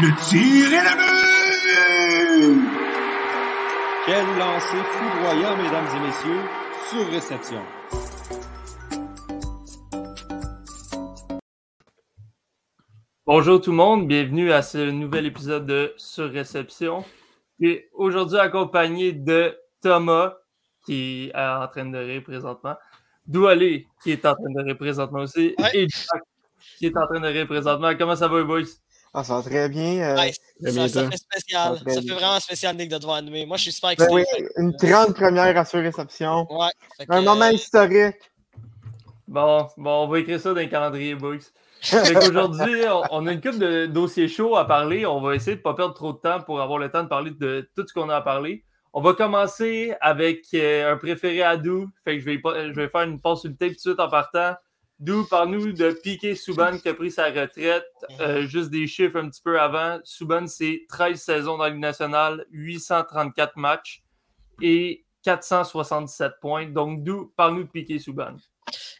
Le tir est la but! Quel lancer foudroyant, mesdames et messieurs, sur réception. Bonjour tout le monde, bienvenue à ce nouvel épisode de Sur Réception. Et aujourd'hui accompagné de Thomas, qui est en train de rire présentement, Doualé, qui est en train de rire présentement aussi, et Jack, qui est en train de rire présentement. Comment ça va, boys? Ah, ça va très bien. Euh, ça, ça, fait spécial. Ça, fait vraiment spécial, Nick, de devoir animer. Moi, je suis super ben excité. oui, une grande première à sur réception. Ouais, un moment historique. Bon, bon, on va écrire ça dans les calendriers, boys. Aujourd'hui, on, a une couple de dossiers chauds à parler. On va essayer de ne pas perdre trop de temps pour avoir le temps de parler de tout ce qu'on a à parler. On va commencer avec euh, un préféré à Dou. Fait que je vais, je vais faire une pause sur le tape tout de suite en partant. D'où par-nous de Piqué Souban qui a pris sa retraite. Euh, juste des chiffres un petit peu avant. Souban, c'est 13 saisons dans la Ligue nationale, 834 matchs et 467 points. Donc, d'où par-nous de Piqué Souban.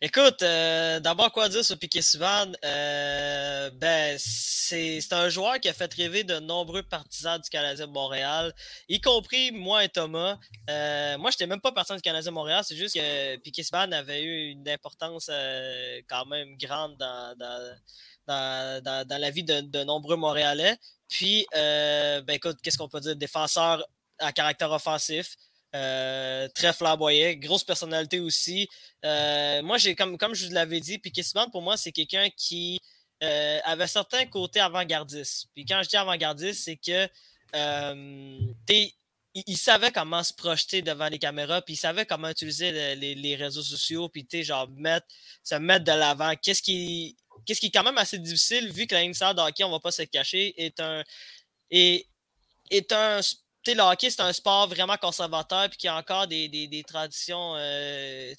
Écoute, euh, d'abord, quoi dire sur Piquet Souban? Euh, ben, c'est un joueur qui a fait rêver de nombreux partisans du Canadien de Montréal, y compris moi et Thomas. Euh, moi, je n'étais même pas partisan du Canadien de Montréal, c'est juste que Piquet Souban avait eu une importance quand même grande dans, dans, la vie de, de, nombreux Montréalais. Puis, ben, écoute, qu'est-ce qu'on peut dire? Défenseur à caractère offensif. Euh, très flamboyant, grosse personnalité aussi. Euh, moi, j'ai comme, comme je vous l'avais dit, puis Kissman, pour moi, c'est quelqu'un qui euh, avait certains côtés avant-gardistes. Puis quand je dis avant-gardiste, c'est que il, savait comment se projeter devant les caméras, puis il savait comment utiliser les, réseaux sociaux, puis genre mettre, se mettre de l'avant. Qu'est-ce qui, qu'est-ce qui est quand même assez difficile, vu que la de hockey, on va pas se cacher, est un, est, est un le hockey, c'est un sport vraiment conservateur puis qui a encore des, traditions euh,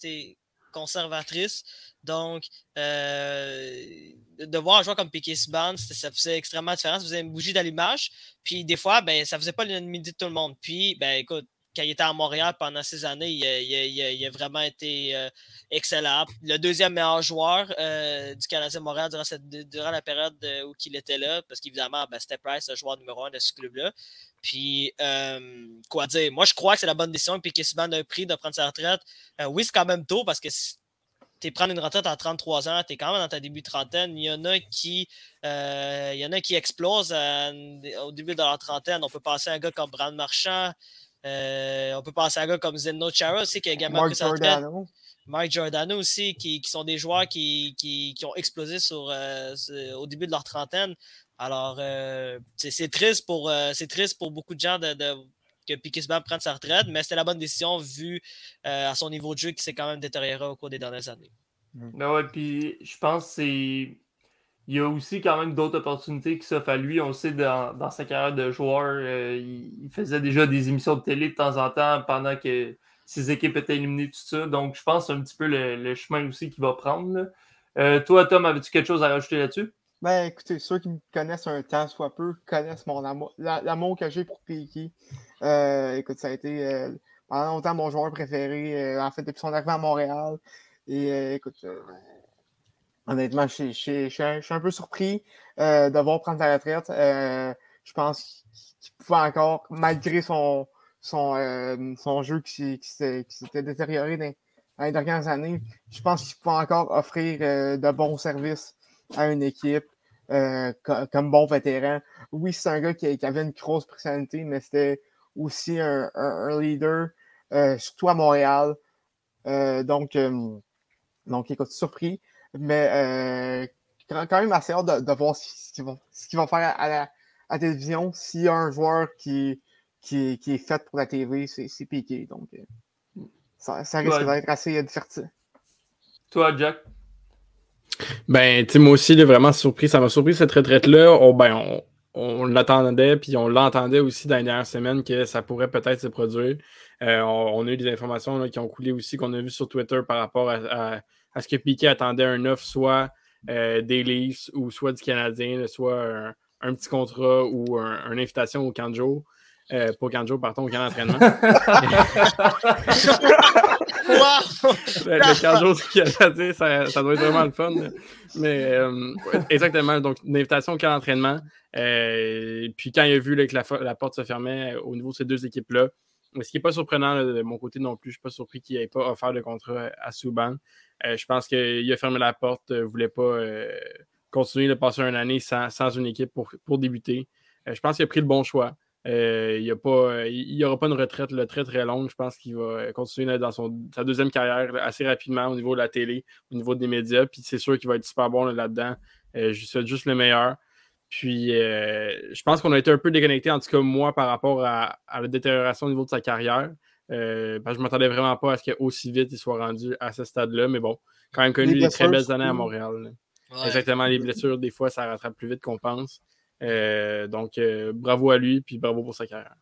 conservatrices. Donc, euh, de voir un joueur comme Piquet Subban, ça faisait extrêmement différent. Ça faisait une bougie d'allumage. Puis, des fois, ben, ça faisait pas l'unanimité de tout le monde. Puis, ben, écoute, quand il était à Montréal pendant ces années, il, a, vraiment été euh, excellent. Le deuxième meilleur joueur du Canadien Montréal durant, la période où il était là, parce qu'évidemment, ben, c'était Price, le joueur numéro un de ce club-là. Puis, euh, quoi dire, moi, je crois que c'est la bonne décision. Puis, qu'il a pris de prendre sa retraite. Euh, oui, c'est quand même tôt parce que tu prendre une retraite à 33 ans, tu es quand même dans ta début de trentaine. Il y en a qui, euh, il y en a qui explosent au début de leur trentaine. On peut penser à un gars comme Brand Marchand. on peut penser à un gars comme Zeno Chara aussi qui a également pris sa retraite. Mike Giordano aussi, qui, sont des joueurs qui, qui, ont explosé sur, au début de leur trentaine. Alors, euh, c'est triste, pour, euh, triste pour beaucoup de gens de, que Piquet prenne sa retraite, mais c'était la bonne décision vu euh, à son niveau de jeu qui s'est quand même détérioré au cours des dernières années. Mm. Ben ouais, puis je pense que c'est. Il y a aussi quand même d'autres opportunités qui s'offrent à lui. On le sait, dans, sa carrière de joueur, il, faisait déjà des émissions de télé de temps en temps pendant que ses équipes étaient éliminées, tout ça. Donc, je pense que c'est un petit peu le, chemin aussi qu'il va prendre. toi, Tom, avais-tu quelque chose à rajouter là-dessus? Ben, écoutez, ceux qui me connaissent un temps, soit peu, connaissent mon amour, l'amour que j'ai pour Piqué. Euh, écoute, ça a été euh, pendant longtemps mon joueur préféré, euh, en fait, depuis son arrivée à Montréal. Et écoute, honnêtement, je suis un peu surpris de voir prendre sa retraite. je pense qu'il pouvait encore, malgré son, son, son jeu qui, s'était détérioré dans, dans, les dernières années, je pense qu'il pouvait encore offrir de bons services à une équipe euh, comme bon vétéran. Oui, c'est un gars qui, avait une grosse personnalité, mais c'était aussi un, leader, euh, surtout à Montréal. Euh, donc, donc, écoute, surpris, mais quand même assez hâte de, voir ce qu'ils vont, faire à la, télévision. S'il y a un joueur qui, qui, est fait pour la TV, c'est piqué. Donc, ça, ça risque d'être assez divertissant. Toi, Jack? Ben, tu moi aussi, vraiment surpris. Ça m'a surpris cette retraite-là. On, ben, on, l'attendait, puis on l'entendait aussi dans les dernières semaines que ça pourrait peut-être se produire. Euh, on, a eu des informations qui ont coulé aussi, qu'on a vu sur Twitter par rapport à, ce que Piquet attendait un offre, soit euh, des Leafs ou soit du Canadien, soit un, petit contrat ou une invitation au Canjo. Euh, pas au Canjo, pardon, au camp d'entraînement. Le, le Cardio Canadien, ça, ça doit être vraiment le fun. Mais euh, exactement. Donc, une invitation au camp d'entraînement. Euh, puis quand il a vu que la, porte se fermait euh, au niveau de ces deux équipes-là, ce qui n'est pas surprenant de mon côté non plus, je ne suis pas surpris qu'il n'ait pas offert de contrat à Souban. Je pense qu'il a fermé la porte, ne voulait pas continuer de passer une année sans, sans une équipe pour, pour débuter. Je pense qu'il a pris le bon choix. Euh, il n'y aura pas une retraite là, très très longue. Je pense qu'il va euh, continuer là, dans son, sa deuxième carrière là, assez rapidement au niveau de la télé, au niveau des médias. Puis c'est sûr qu'il va être super bon là, là-dedans. Euh, je lui souhaite juste le meilleur. Puis euh, je pense qu'on a été un peu déconnecté, en tout cas moi, par rapport à, à la détérioration au niveau de sa carrière. Euh, je ne m'attendais vraiment pas à ce qu'aussi vite il soit rendu à ce stade-là. Mais bon, quand même connu des très belles années à. Montréal. Ouais. Exactement, les blessures, des fois, ça rattrape plus vite qu'on pense. Euh, donc, euh, bravo à lui, puis bravo pour sa carrière.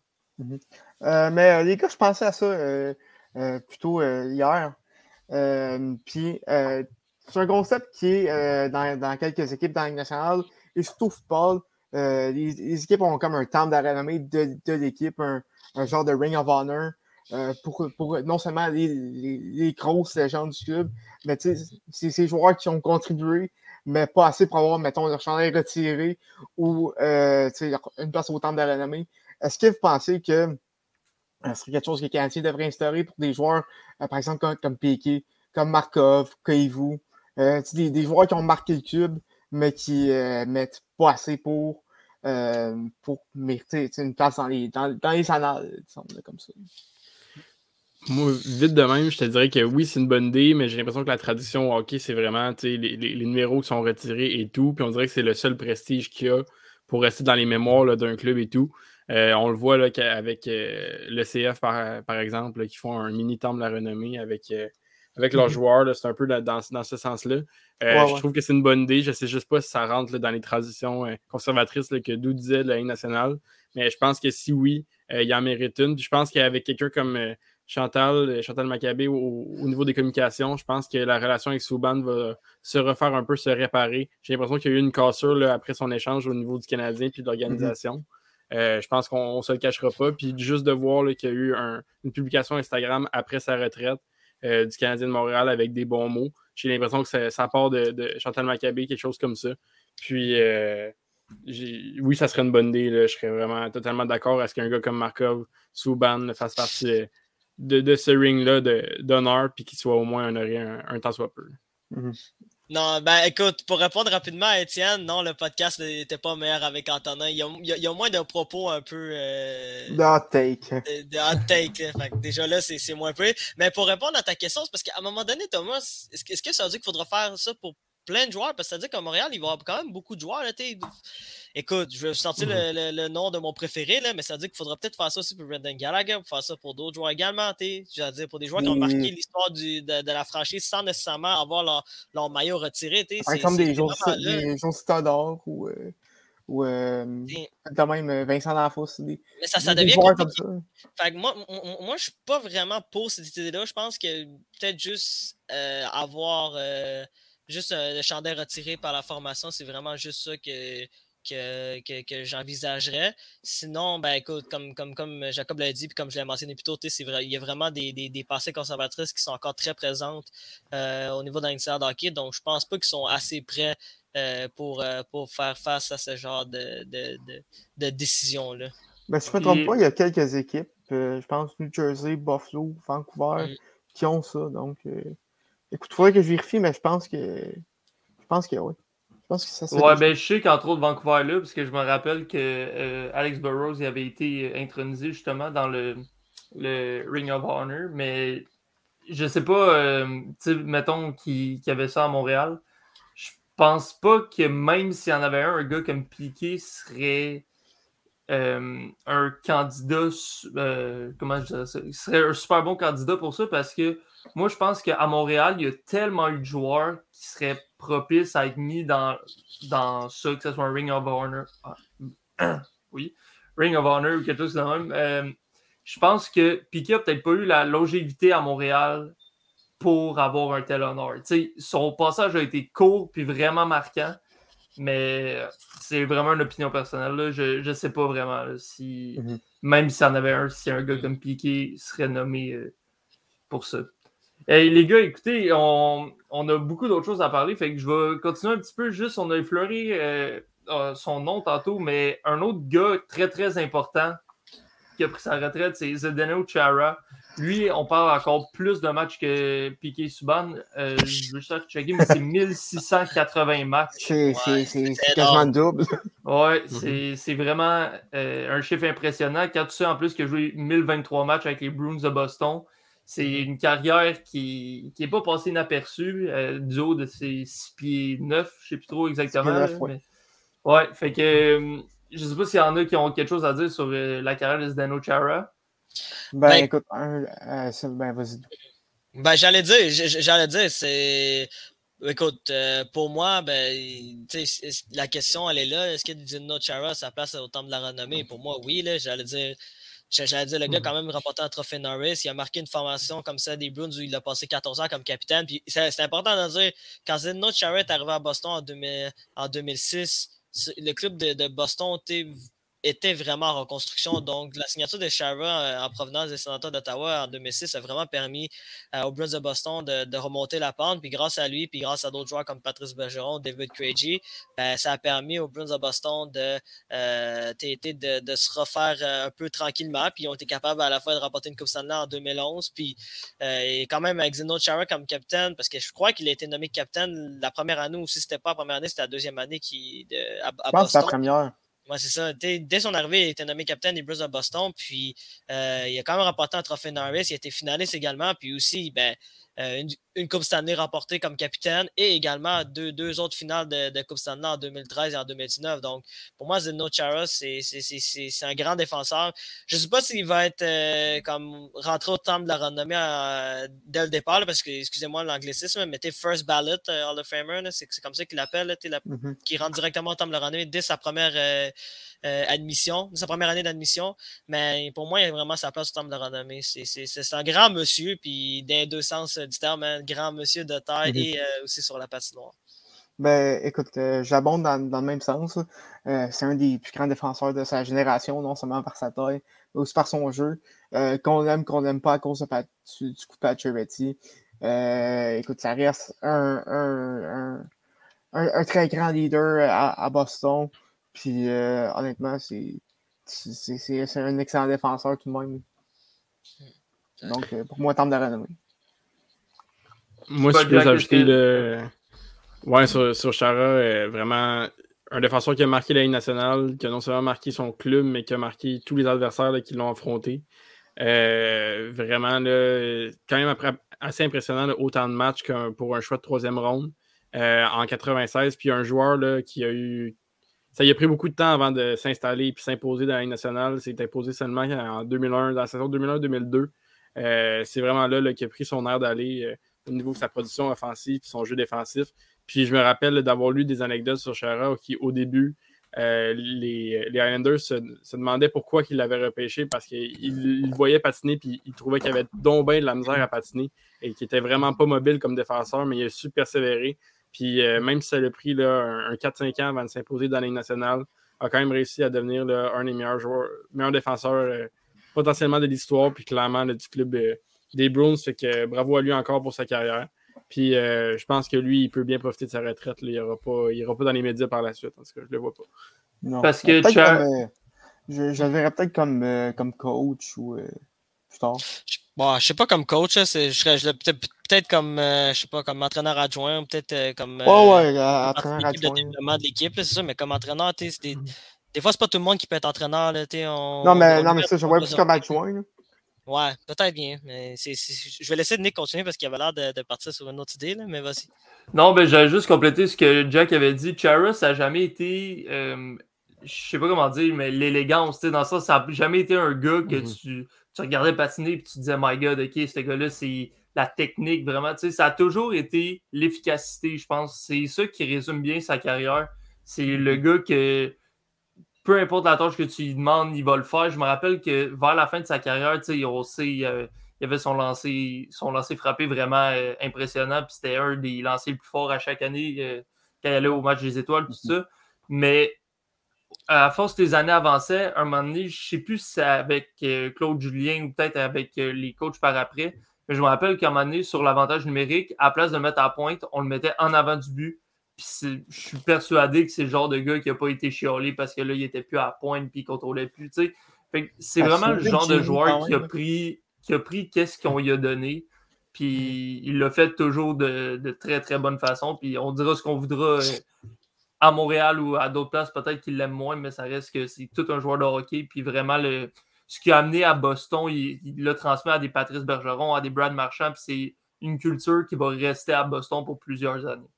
Euh, mais les gars, je pensais à ça plutôt hier. Puis c'est un concept qui est dans, quelques équipes dans la Ligue nationale et surtout au football. les, équipes ont comme un temple de de, l'équipe, un, genre de ring of honor pour, non seulement les, les, grosses légendes du club, mais ces joueurs qui ont contribué, mais pas assez pour avoir, mettons, leur chandail retiré ou euh, une place au temple de renommée. Est-ce que vous pensez que euh, ce serait quelque chose que les Canadiens devraient instaurer pour des joueurs, euh, par exemple, comme, comme comme Markov, Koivu, euh, des, des joueurs qui ont marqué le cube, mais qui mettent pas assez pour, pour mériter une place dans les, dans, dans les annales, comme ça? Moi, vite de même, je te dirais que oui, c'est une bonne idée, mais j'ai l'impression que la tradition au hockey, c'est vraiment les, les- les numéros qui sont retirés et tout. Puis on dirait que c'est le seul prestige qu'il y a pour rester dans les mémoires d'un club et tout. Euh, on le voit là, avec euh, le CF, par, par exemple, là, qui font un mini temple de la renommée avec, euh, avec leurs Mhm. joueurs. C'est un peu dans, dans- ce sens-là. Ouais, Je trouve que c'est une bonne idée. Je sais juste pas si ça rentre là, dans les traditions conservatrices que Dou disait de la Ligue nationale. Mais je pense que si oui, il en mérite une. Puis je pense qu'avec quelqu'un comme Chantal, euh, Chantal Maccabé, au, au niveau des communications, je pense que la relation avec Souban va se refaire un peu, se réparer. J'ai l'impression qu'il y a eu une cassure là, après son échange au niveau du Canadien puis de l'organisation. Euh, je pense qu'on ne se le cachera pas. Puis juste de voir qu'il y a eu un- une publication Instagram après sa retraite euh, du Canadien de Montréal avec des bons mots, j'ai l'impression que ça, ça part de, de Chantal Maccabé, quelque chose comme ça. Puis euh, oui, ça serait une bonne idée. là. Je serais vraiment totalement d'accord à ce qu'un gars comme Markov, Souban fasse partie de, de ce ring-là de- d'honneur, puis qu'il soit au moins honoré un, un temps soit peu. Non, ben écoute, pour répondre rapidement à Étienne, non, le podcast n'était pas meilleur avec Antonin. Il y a, il y a- il y a moins de propos un peu euh, The hot take. de, de hot take. Fait que déjà là, c'est c'est moins peu. Mais pour répondre à ta question, c'est parce qu'à un moment donné, Thomas, est-ce que, est-ce que ça veut dire qu'il faudra faire ça pour plein de joueurs? Parce que ça veut dire qu'à Montréal, il va y avoir quand même beaucoup de joueurs. Là. Écoute, je vais sortir le, le- le nom de mon préféré, là, mais ça veut dire qu'il faudra peut-être faire ça aussi pour Brendan Gallagher, pour faire ça pour d'autres joueurs également. t'sais. Je veux dire, pour des joueurs qui ont marqué l'histoire du- de, de la franchise sans nécessairement avoir leur, leur maillot retiré. Par C'est- exemple, des jours Stodor ou, euh, ou euh, quand même euh, Vincent D'Anfos. Des, Mais ça, ça devient comme ça. Fait que moi, moi je suis pas vraiment pour cette idée-là. Je pense que peut-être juste euh, avoir euh, juste euh, le chandail retiré par la formation, c'est vraiment juste ça que, que, que, que j'envisagerais. Sinon, ben écoute, comme, comme, comme Jacob l'a dit, puis comme je l'ai mentionné plus tôt, vrai, il y a vraiment des, des, des pensées conservatrices qui sont encore très présentes euh, au niveau d'un de hockey. Donc, je pense pas qu'ils sont assez prêts euh, pour, euh, pour faire face à ce genre de, de, de, de décision-là. Ben, si je ne me trompe pas, il y a quelques équipes, euh, je pense New Jersey, Buffalo, Vancouver, Mm. qui ont ça. Donc, euh, écoute, il faudrait que je vérifie, mais je pense que. Je pense que oui. Je pense que ça Ouais, ben je sais qu'entre autres Vancouver là, parce que je me rappelle que euh, Alex Burrows il avait été intronisé justement dans le, le Ring of Honor, mais je sais pas, euh, tu mettons qu'il y avait ça à Montréal. Je pense pas que même s'il y en avait un, un gars comme Piqué serait euh, un candidat, euh, comment je dirais ça, il serait un super bon candidat pour ça parce que moi, je pense qu'à Montréal, il y a tellement eu de joueurs qui seraient propices à être mis dans, dans ça, que ce soit un Ring of Honor. ah, oui, Ring of Honor ou quelque chose de même. Euh, je pense que Piquet n'a peut-être pas eu la longévité à Montréal pour avoir un tel honneur. Son passage a été court puis vraiment marquant, mais c'est vraiment une opinion personnelle. là. Je ne sais pas vraiment là, si, Mhm. même s'il y en avait un, si un gars comme Piquet serait nommé euh, pour ça. Hey, les gars, écoutez, on, on a beaucoup d'autres choses à parler, fait que je vais continuer un petit peu. Juste, on a effleuré euh, euh, son nom tantôt, mais un autre gars très, très important qui a pris sa retraite, c'est Zdeno Chara. Lui, on parle encore plus de matchs que Piqué Subban. Euh, je veux juste checker, mais c'est 1680 matchs. C'est Ouais, quasiment le double. Ouais, c'est c'est vraiment euh, un chiffre impressionnant. Quand tu sais en plus qu'il a joué 1023 matchs avec les Bruins de Boston, c'est une carrière qui n'est pas passée inaperçue euh, du haut de ses 6 pieds 9, je ne sais plus trop exactement. neuf, là, ouais. mais- ouais, fait que euh, je sais pas s'il y en a qui ont quelque chose à dire sur euh, la carrière de Zdeno Chara. Ben, Ben- écoute, euh, ben, vas-y. Ben, j'allais dire, j'allais dire, c'est. Écoute, euh, pour moi, ben, la question, elle est là. Est-ce que Dino Chara a sa place au temple de la renommée? Pour moi, oui, là. J'allais dire. J'allais dire, le gars, quand même, remporté un trophée Norris. Il a marqué une formation comme ça des Bruins où il a passé 14 ans comme capitaine. Puis c'est important de dire, quand Dino Chara est arrivé à Boston en, 2000 en 2006, ce- le club de, de Boston était vraiment en reconstruction. Donc, la signature de Shara euh, en provenance des sénateurs d'Ottawa en 2006 a vraiment permis euh, aux Bruins de Boston de, de remonter la pente. Puis grâce à lui, puis grâce à d'autres joueurs comme Patrice Bergeron, David Craigie, ben, ça a permis aux Bruins de Boston de, euh, de, de se refaire un peu tranquillement. Puis ils ont été capables à la fois de remporter une Coupe Stanley en 2011. Puis euh, et quand même avec Zeno Chara comme capitaine, parce que je crois qu'il a été nommé capitaine la première année, ou si c'était pas la première année, c'était la deuxième année qui, de, à, à Je pense que la première. Ouais, c'est ça. Dès, son arrivée, il était nommé capitaine des Bruins de Boston. Puis euh, il a quand même remporté un trophée Norris. Il a été finaliste également. Puis aussi, ben, euh, une, une Coupe Stanley remportée comme capitaine et également deux, deux autres finales de, de Coupe Stanley en 2013 et en 2019. Donc, pour moi, Zeno Chara, c'est un grand défenseur. Je ne sais pas s'il va être euh, comme rentré au temple de la renommée euh, dès le départ, là, parce que, excusez-moi l'anglicisme, mais t'es first ballot euh, Hall of Famer, c'est comme ça qu'il l'appelle, Mhm. qui rentre directement au temple de la renommée dès sa première euh, admission, sa première année d'admission. Mais pour moi, il a vraiment sa place au temple de la renommée. C'est- un grand monsieur, puis dans les deux sens euh, du terme, un grand monsieur de taille et euh, aussi sur la patinoire. Ben, écoute, euh, j'abonde dans, dans le même sens. Euh, c'est un des plus grands défenseurs de sa génération, non seulement par sa taille, mais aussi par son jeu. Euh, qu'on l'aime, qu'on l'aime pas à cause de du, du coup de Pacioretty. Écoute, ça reste un, un, un, un- un très grand leader à, à Boston. Puis euh, honnêtement, c'est c'est- c'est c'est un excellent défenseur tout de même. Donc, euh, pour moi, temple de la renommée. Moi, si je peux ajouter le. Ouais, sur, sur Chara, euh, vraiment un défenseur qui a marqué la Ligue nationale, qui a non seulement marqué son club, mais qui a marqué tous les adversaires là, qui l'ont affronté. Euh, vraiment, là, quand même après- assez impressionnant, là, autant de matchs pour un choix de troisième ronde euh, en 96. Puis un joueur là, qui a eu. Ça y a pris beaucoup de temps avant de s'installer et s'imposer dans la Ligue nationale. C'est imposé seulement en 2001, dans la saison 2001-2002. Euh, c'est vraiment là, qu'il a pris son air d'aller euh, au niveau de sa production offensive et son jeu défensif. Puis je me rappelle d'avoir lu des anecdotes sur Chara qui, au début, euh, les, Islanders se, demandaient pourquoi ils l'avaient repêché parce qu'ils il voyaient patiner puis ils trouvaient qu'il avait donc bien de la misère à patiner et qu'il était vraiment pas mobile comme défenseur, mais il a su persévérer. Puis euh, même si ça a pris là, un, un 4-5 ans avant de s'imposer dans la Ligue nationale, a quand même réussi à devenir là, un des meilleurs joueurs, meilleurs défenseurs euh, potentiellement de l'histoire, puis clairement là, du club euh, des Bruins. Fait que bravo à lui encore pour sa carrière. Puis euh, je pense que lui, il peut bien profiter de sa retraite. là. Il n'ira pas, il ira pas dans les médias par la suite. En tout cas, je le vois pas. Non. Parce que Peut-être Char- comme, euh, je, je le verrais peut-être comme, euh, comme coach ou euh, plus tard? Je- Bon, je sais pas comme coach, là, c'est- je serais peut-être peut-être comme euh, je sais pas comme entraîneur adjoint, peut-être euh, comme Ouais, euh, ouais, à partie de adjoint. développement de l'équipe, là, c'est ça, mais comme entraîneur, tu sais, des, des fois c'est pas tout le monde qui peut être entraîneur. Là, on, Non, mais, on non, mais ça, je vois plus comme adjoint. là. Ouais, peut-être bien. Mais c'est, c'est- je vais laisser Nick continuer parce qu'il avait l'air de, de partir sur une autre idée, là, mais vas-y. Non, ben j'allais juste compléter ce que Jack avait dit. Chara, ça n'a jamais été, euh, je sais pas comment dire, mais l'élégance, tu sais, dans ça, ça n'a jamais été un gars que Mhm. tu, tu regardais patiner et tu te disais, my god, ok, ce gars-là, c'est la technique, vraiment. Tu sais, ça a toujours été l'efficacité, je pense. C'est ça qui résume bien sa carrière. C'est le gars que, peu importe la tâche que tu lui demandes, il va le faire. Je me rappelle que vers la fin de sa carrière, tu sais, on sait, il avait son lancer, son lancer frappé vraiment euh, impressionnant. Puis c'était un des lancers les plus forts à chaque année euh, quand il allait au match des étoiles, tout ça. Mais à force que les années avançaient, un moment donné, je ne sais plus si c'est avec euh, Claude Julien ou peut-être avec euh, les coachs par après, Mais je me rappelle qu'à un moment donné, sur l'avantage numérique, à place de le mettre à pointe, on le mettait en avant du but. Puis je suis persuadé que c'est le genre de gars qui n'a pas été chiolé parce que là, il n'était plus à pointe puis il ne contrôlait plus. C'est vraiment le genre de joueur qui a pris, qui a pris qu'est-ce qu'on lui a donné. Puis il l'a fait toujours de, de, très, très bonne façon. Puis on dira ce qu'on voudra euh, à Montréal ou à d'autres places, peut-être qu'il l'aime moins, mais ça reste que c'est tout un joueur de hockey. Puis vraiment, le, ce qu'il a amené à Boston, il l'a transmis à des Patrice Bergeron, à des Brad Marchand. Puis c'est une culture qui va rester à Boston pour plusieurs années.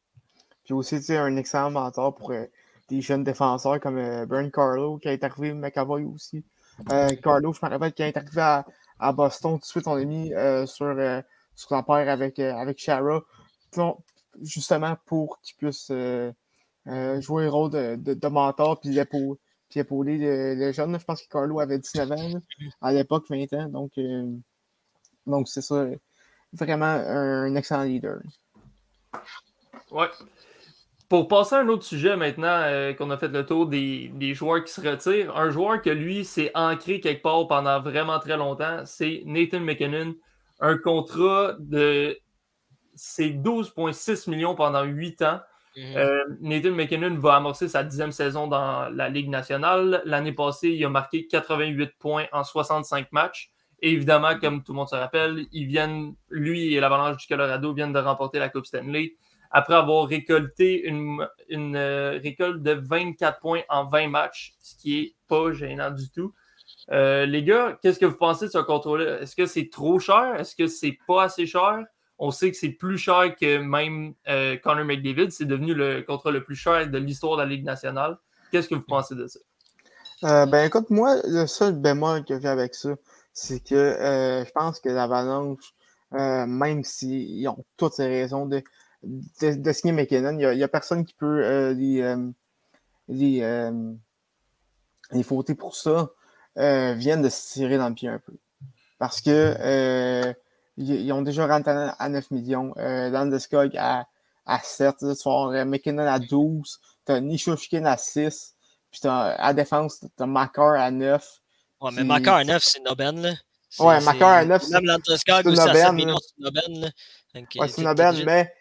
Puis aussi, un excellent mentor pour euh, des jeunes défenseurs comme euh, Brian Carlo, qui est arrivé, McAvoy aussi. Euh, Carlo, je me rappelle, qui est arrivé à, Boston, tout de suite, on l'a mis sur, sur son père avec, avec Shara, justement pour qu'il puisse jouer le rôle de, mentor puis épauler les jeunes. Je pense que Carlo avait 19 ans à l'époque, 20 ans. Donc, donc c'est ça, vraiment un excellent leader. Ouais. Pour passer à un autre sujet maintenant, euh, qu'on a fait le tour des, joueurs qui se retirent, un joueur que lui s'est ancré quelque part pendant vraiment très longtemps, c'est Nathan McKinnon. Un contrat de c'est 12,6 millions pendant 8 ans. Mhm. Euh, Nathan McKinnon va amorcer sa dixième saison dans la Ligue nationale. L'année passée, il a marqué 88 points en 65 matchs. Et évidemment, comme tout le monde se rappelle, ils viennent, lui et l'Avalanche du Colorado viennent de remporter la Coupe Stanley après avoir récolté une, euh, récolte de 24 points en 20 matchs, ce qui est pas gênant du tout. Euh, les gars, qu'est-ce que vous pensez de ce contrôle-là? Est-ce que c'est trop cher? Est-ce que c'est pas assez cher? On sait que c'est plus cher que même euh, Connor McDavid. C'est devenu le contrat le plus cher de l'histoire de la Ligue nationale. Qu'est-ce que vous pensez de ça? ben écoute, moi, le seul bémol que j'ai avec ça, c'est que je pense que l'Avalanche, même s'ils ont toutes ces raisons de, de, signer McKinnon. Il n'y a, personne qui peut euh, les, euh, les, euh, les fauter pour ça. viennent de se tirer dans le pied un peu. Parce que ils, ont déjà rentré à 9 millions. Euh, Landeskog à, à 7. Tu vas McKinnon à 12. Tu as Nishushkin à 6. Puis as, à défense, tu as Makar à 9. Ouais, mais Makar à 9, c'est Noben, là. Ouais, Makar à 9, c'est Même Landeskog aussi à 7 millions, c'est Noben, Ouais, c'est Noben, mais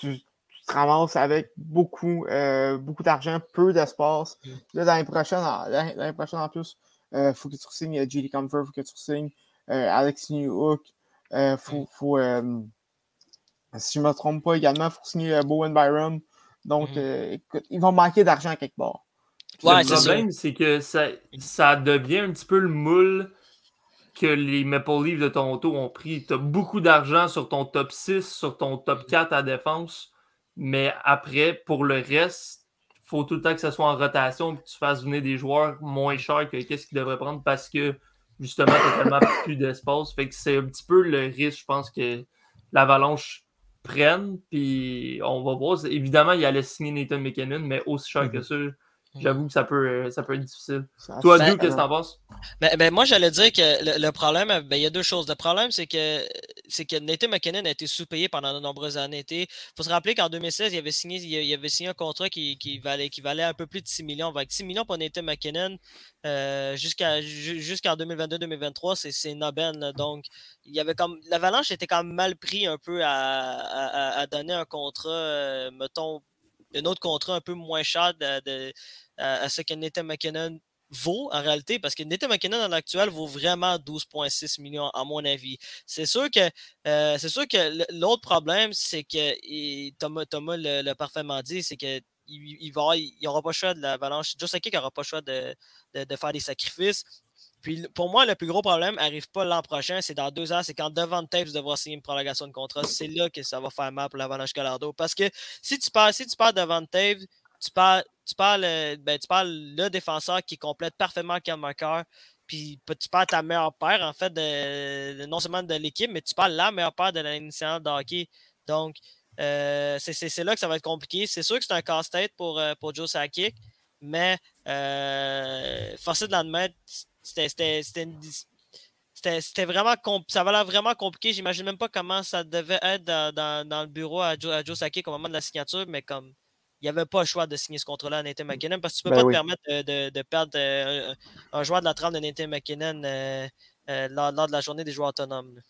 tu, te ramasses avec beaucoup, euh, beaucoup d'argent, peu d'espace. Mm. Là, l'année prochaine, l'année prochaine en plus, il euh, faut que tu signes J.D. Comfort, il faut que tu signes euh, Alex Newhook. Faut, mm. faut si je ne me trompe pas également, il faut signer Bowen Byram. Donc, mm. écoute, ils vont manquer d'argent quelque part. le problème, c'est que ça, ça devient un petit peu le moule que les Maple Leafs de Toronto ont pris. Tu as beaucoup d'argent sur ton top 6, sur ton top 4 à défense, mais après, pour le reste, il faut tout le temps que ce soit en rotation et que tu fasses venir des joueurs moins chers que qu'est-ce qu'ils devraient prendre parce que justement, tu n'as tellement plus d'espace. Fait que c'est un petit peu le risque, je pense, que l'Avalanche prenne. Puis on va voir. Évidemment, il allait signer Nathan McKinnon, mais aussi cher que mm-hmm. ça, J'avoue que ça peut, euh, ça peut être difficile. Toi, Drew, qu'est-ce que t'en penses? Ben, ben, moi, j'allais dire que le, problème, ben, il y a deux choses. Le problème, c'est que, c'est que Nathan McKinnon a été sous-payé pendant de nombreuses années. Il faut se rappeler qu'en 2016, il avait, signé, avait signé un contrat qui, valait, un peu plus de 6 millions. Avec 6 millions pour Nathan McKinnon euh, jusqu'à, jusqu'en 2022-2023, c'est Noben. Donc, il y avait comme. L'Avalanche était quand même mal pris un peu à, à, donner un contrat, euh, mettons, un autre contrat un peu moins cher de, à ce que Nathan McKinnon vaut en réalité, parce que Nathan McKinnon en actuel vaut vraiment 12,6 millions à mon avis. C'est sûr que euh, c'est sûr que l'autre problème, c'est que Thomas, Thomas l'a parfaitement dit, c'est que il, va, il aura pas le choix de l'avalanche. N'aura pas le choix de, de, faire des sacrifices. Puis pour moi, le plus gros problème n'arrive pas l'an prochain, c'est dans deux ans, c'est quand devant Taves devoir signer une prolongation de contrat. C'est là que ça va faire mal pour l'Avalanche Colorado. Parce que si tu parles, si tu parles devant Taves, tu parles, tu parles, euh, ben, tu parles le défenseur qui complète parfaitement Kel Marker. Puis tu parles ta meilleure paire, en fait, non seulement de l'équipe, mais tu parles la meilleure paire de l'initiale de hockey. Donc, euh, c'est là que ça va être compliqué. C'est sûr que c'est un casse-tête pour, euh, pour Joe Sakic, mais euh, forcé de l'admettre, c'était vraiment ça va l'air vraiment compliqué. J'imagine même pas comment ça devait être dans, dans, le bureau à Joe, à Joe Sakic au moment de la signature, mais comme il n'y avait pas le choix de signer ce contrat-là à Nathan mmh. McKinnon parce que tu ne peux ben pas te permettre de, de, perdre euh, un joueur de la trame de Nathan McKinnon euh, euh, lors, de la journée des joueurs autonomes.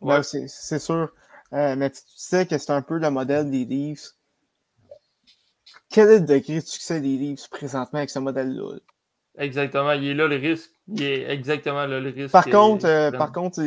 Ouais. c'est sûr. Euh, mais tu tu sais que c'est un peu le modèle des Leafs. Quel est le degré de succès des Leafs présentement avec ce modèle-là? Exactement, il est là le risque. Il est exactement là le risque. Par euh, contre, euh, par contre,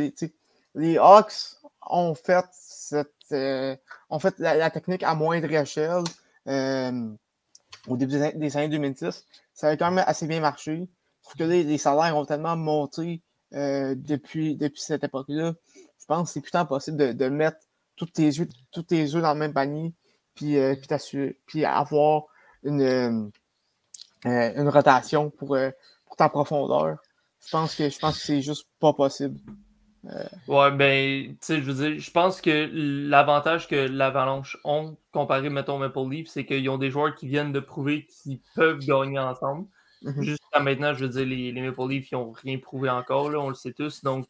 les, Hawks ont fait cette euh, ont fait la, la technique à moindre échelle euh, au début des, an- des années 2010. Ça a quand même assez bien marché. Sauf que les salaires ont tellement monté euh, depuis, cette époque-là. Je pense que c'est putain possible de, mettre tous tes œufs, dans le même panier, puis, euh, puis, avoir une, euh, euh, rotation pour, euh, pour ta profondeur. Je pense que je pense que c'est juste pas possible. Ouais, ben, tu sais, je veux dire, je pense que l'avantage que l'Avalanche ont comparé, mettons, Maple Leaf, c'est qu'ils ont des joueurs qui viennent de prouver qu'ils peuvent gagner ensemble. Mhm. Jusqu'à maintenant, je veux dire, les, les Maple Leafs, ils n'ont rien prouvé encore, là, on le sait tous. Donc,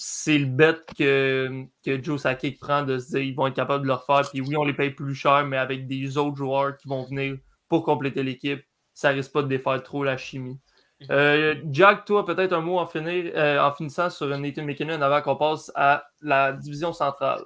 c'est le bet que, que Joe Sakic prend de se dire ils vont être capables de le refaire. Puis oui, on les paye plus cher, mais avec des autres joueurs qui vont venir pour compléter l'équipe, ça risque pas de défaire trop la chimie. Euh, Jack, toi, peut-être un mot en, finir, euh, en finissant sur Nathan McKinnon avant qu'on passe à la division centrale.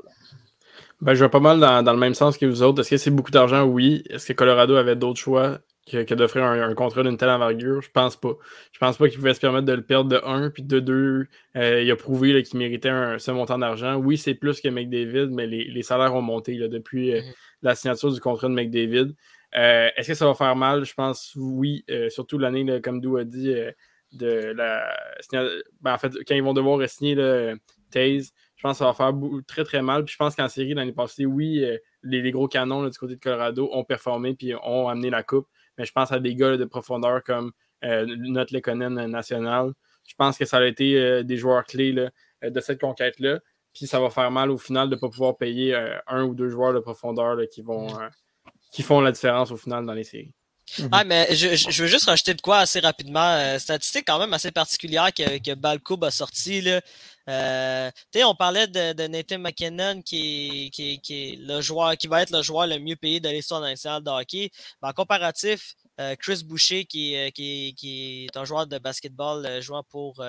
Ben, je vais pas mal dans, dans le même sens que vous autres. Est-ce que c'est beaucoup d'argent? Oui. Est-ce que Colorado avait d'autres choix que, que d'offrir un, un contrat d'une telle envergure? Je pense pas. Je pense pas qu'il pouvait se permettre de le perdre de 1 puis de 2. il a prouvé là, qu'il méritait un, ce montant d'argent. Oui, c'est plus que McDavid, mais les, les salaires ont monté là, depuis euh, Mhm. la signature du contrat de McDavid. Euh, Est-ce que ça va faire mal? Je pense oui. Euh, surtout l'année, comme Dou a dit, euh, de la. ben, en fait, quand ils vont devoir signer le Taze, je pense que ça va faire très très mal. Puis je pense qu'en série l'année passée, oui, euh, les, les gros canons là, du côté de Colorado ont performé puis ont amené la coupe. Mais je pense à des gars là, de profondeur comme euh, notre Lekonen national. Je pense que ça a été euh, des joueurs clés là, de cette conquête-là. Puis ça va faire mal au final de ne pas pouvoir payer euh, un ou deux joueurs de profondeur là, qui vont euh, qui font la différence au final dans les séries. Ah, mais je, je- veux juste rajouter de quoi assez rapidement. Euh, statistique quand même assez particulière que, que a sorti. Là. Euh, on parlait de, de Nathan McKinnon qui, qui, qui le joueur qui va être le joueur le mieux payé de l'histoire nationale de hockey. En comparatif, euh, Chris Boucher, qui, qui, est- un joueur de basketball jouant pour,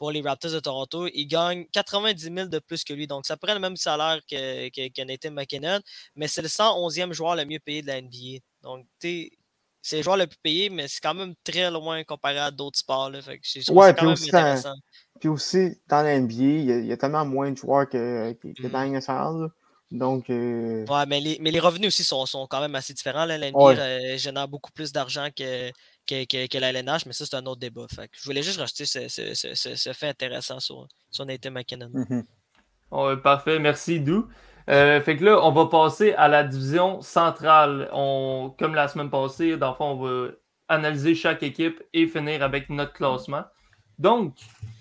pour les Raptors de Toronto, il gagne 90 000 de plus que lui. Donc, ça prend le même salaire que, que, que Nathan McKinnon, mais c'est le 111e joueur le mieux payé de la NBA. Donc, tu sais, c'est le joueur le plus payé, mais c'est quand même très loin comparé à d'autres sports. Là. Fait que je trouve que Ouais, quand même aussi, dans- intéressant. Puis aussi, dans la NBA, il y, a- il y a tellement moins de joueurs que, que, que dans la nationale. là. Donc, euh, Ouais, mais les, mais les revenus aussi sont, sont quand même assez différents. Là. La NBA Ouais. euh, génère beaucoup plus d'argent que, que, que, que la LNH, mais ça, c'est un autre débat. Fait que je voulais juste rajouter ce, ce, ce, ce- ce fait intéressant sur, sur Nathan McKinnon. mhm. Ouais, parfait, merci Dou. Euh, fait que là, on va passer à la division centrale. On, comme la semaine passée, dans le fond, on va analyser chaque équipe et finir avec notre classement. Donc,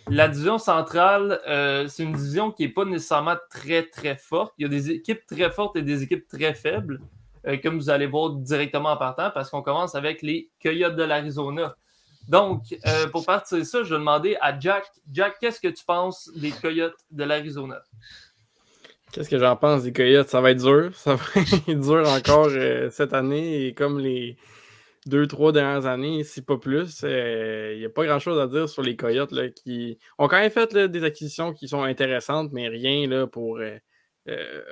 la division centrale, euh, c'est une division qui n'est pas nécessairement très, très forte. Il y a des équipes très fortes et des équipes très faibles, euh, comme vous allez voir directement en partant, parce qu'on commence avec les Coyotes de l'Arizona. Donc, euh, pour partir de ça, je vais demander à Jack. Jack, qu'est-ce que tu penses des Coyotes de l'Arizona? Qu'est-ce que j'en pense des Coyotes? Ça va être dur. Ça va être dur encore euh, cette année et comme les deux, trois dernières années, si pas plus. euh, Il n'y a pas grand-chose à dire sur les Coyotes là, qui ont quand même fait des acquisitions qui sont intéressantes, mais rien là, pour euh, euh,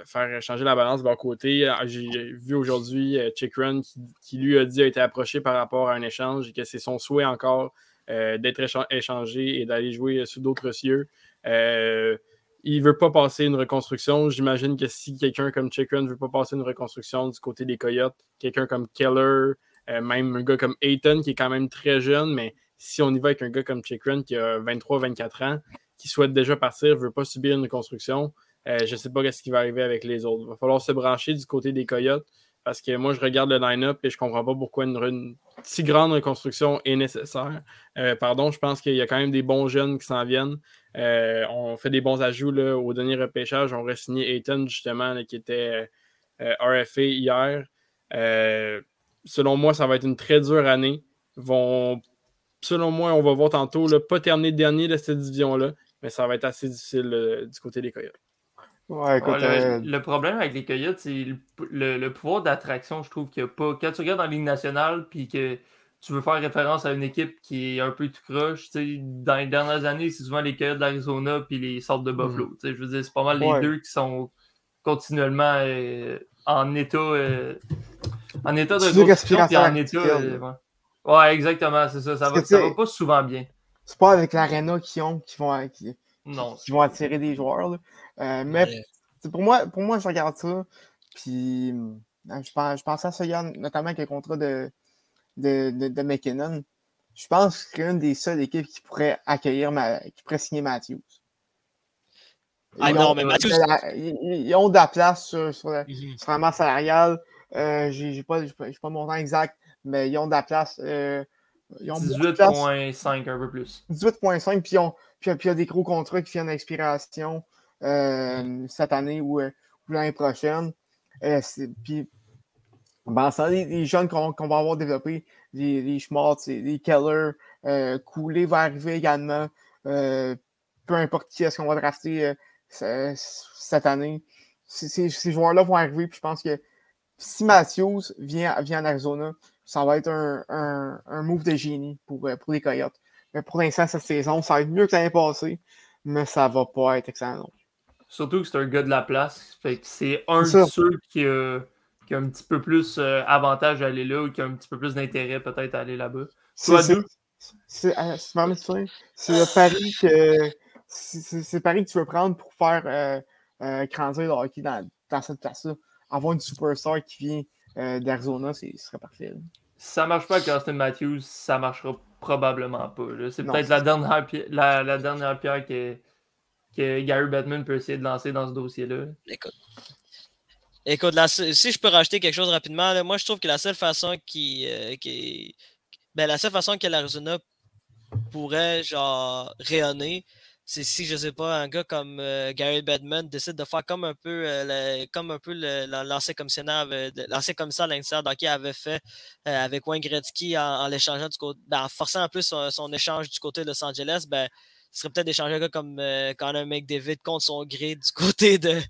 faire changer la balance de leur côté. Ah, J'ai vu aujourd'hui euh, Chick Run qui, qui, lui a dit a été approché par rapport à un échange et que c'est son souhait encore euh, d'être écha- échangé et d'aller jouer sous d'autres cieux. Euh, il veut pas passer une reconstruction. J'imagine que si quelqu'un comme Chicken ne veut pas passer une reconstruction du côté des Coyotes, quelqu'un comme Keller, euh, même un gars comme Ayton qui est quand même très jeune, mais si on y va avec un gars comme Chicken qui a 23-24 ans, qui souhaite déjà partir, ne veut pas subir une reconstruction, euh, je ne sais pas ce qui va arriver avec les autres. Il va falloir se brancher du côté des Coyotes parce que moi, je regarde le line-up et je ne comprends pas pourquoi une, si grande reconstruction est nécessaire. Euh, pardon, je pense qu'il y a quand même des bons jeunes qui s'en viennent. Euh, on fait des bons ajouts là, au dernier repêchage. On re-signé Ayton, justement, qui était RFA hier. Selon moi, ça va être une très dure année. Selon moi, on va voir tantôt, là, pas terminer dernier de cette division-là, mais ça va être assez difficile du côté des Coyotes. Ouais, écoute, Ouais, le, euh, le problème avec les Coyotes, c'est le, le- le pouvoir d'attraction, je trouve qu'il n'y a pas. Quand tu regardes en Ligue nationale, puis que tu veux faire référence à une équipe qui est un peu tout croche, dans les dernières années, c'est souvent les Coyotes d'Arizona puis les sortes de Buffalo. Je veux dire, c'est pas mal les deux qui sont continuellement euh, en état euh, en état de construction puis en état. Euh, ouais. exactement, c'est ça. Ça va, ça va pas souvent bien. C'est pas avec l'aréna qu'ils ont qui vont, qui, vont attirer des joueurs. Mais pour moi, pour moi, je regarde ça. Puis je pense, je pense à ça, notamment avec le contrat de, de, de, McKinnon. Je pense que c'est une des seules équipes qui pourrait accueillir, qui pourrait signer Matthews. Ah non, mais Matthews. Ils, ont de la place sur, sur, la, mhm. masse salariale. Euh, j'ai pas, pas, pas mon temps exact, mais ils ont de la place. Euh, 18,5 un peu plus. 18,5, puis, puis, puis il y a des gros contrats qui viennent d'expiration euh, cette année ou, euh, l'année prochaine. Euh, puis ben, ça, les, jeunes qu'on va avoir développés, les, les Schmaltz, les Keller, euh, Coulé va arriver également. Euh, peu importe qui est-ce qu'on va drafter euh, cette année. Ces, joueurs-là vont arriver, puis je pense que si Matthews vient, vient en Arizona, ça va être un, un, move de génie pour, pour les Coyotes. Mais pour l'instant, cette saison, ça va être mieux que l'année passée, mais ça va pas être excellent. Surtout que c'est un gars de la place. Fait que c'est un de ceux qui a qui a un petit peu plus euh, avantage à aller là ou qui a un petit peu plus d'intérêt peut-être à aller là-bas. C'est euh, le pari que c'est pari que tu veux prendre pour faire euh, grandir le hockey dans, dans cette place-là. Avoir une superstar qui vient d'Arizona, ce serait parfait. Si ça marche pas avec Austin Matthews, ça marchera probablement pas. C'est peut-être la dernière, la, la dernière pierre que, que Gary Batman peut essayer de lancer dans ce dossier-là. Écoute, si je peux rajouter quelque chose rapidement, moi je trouve que la seule façon qui, euh, ben, la seule façon que l'Arizona pourrait genre rayonner, c'est si je sais pas un gars comme euh, Gary Bedman décide de faire comme un peu euh, comme un l'ancien commissaire l'ancien commissaire d'hockey avait fait avec Wayne Gretzky en, l'échangeant du côté ben, en forçant un peu son, son, échange du côté de Los Angeles ben ce serait peut-être d'échanger un gars comme euh, Connor McDavid contre son gré du côté de,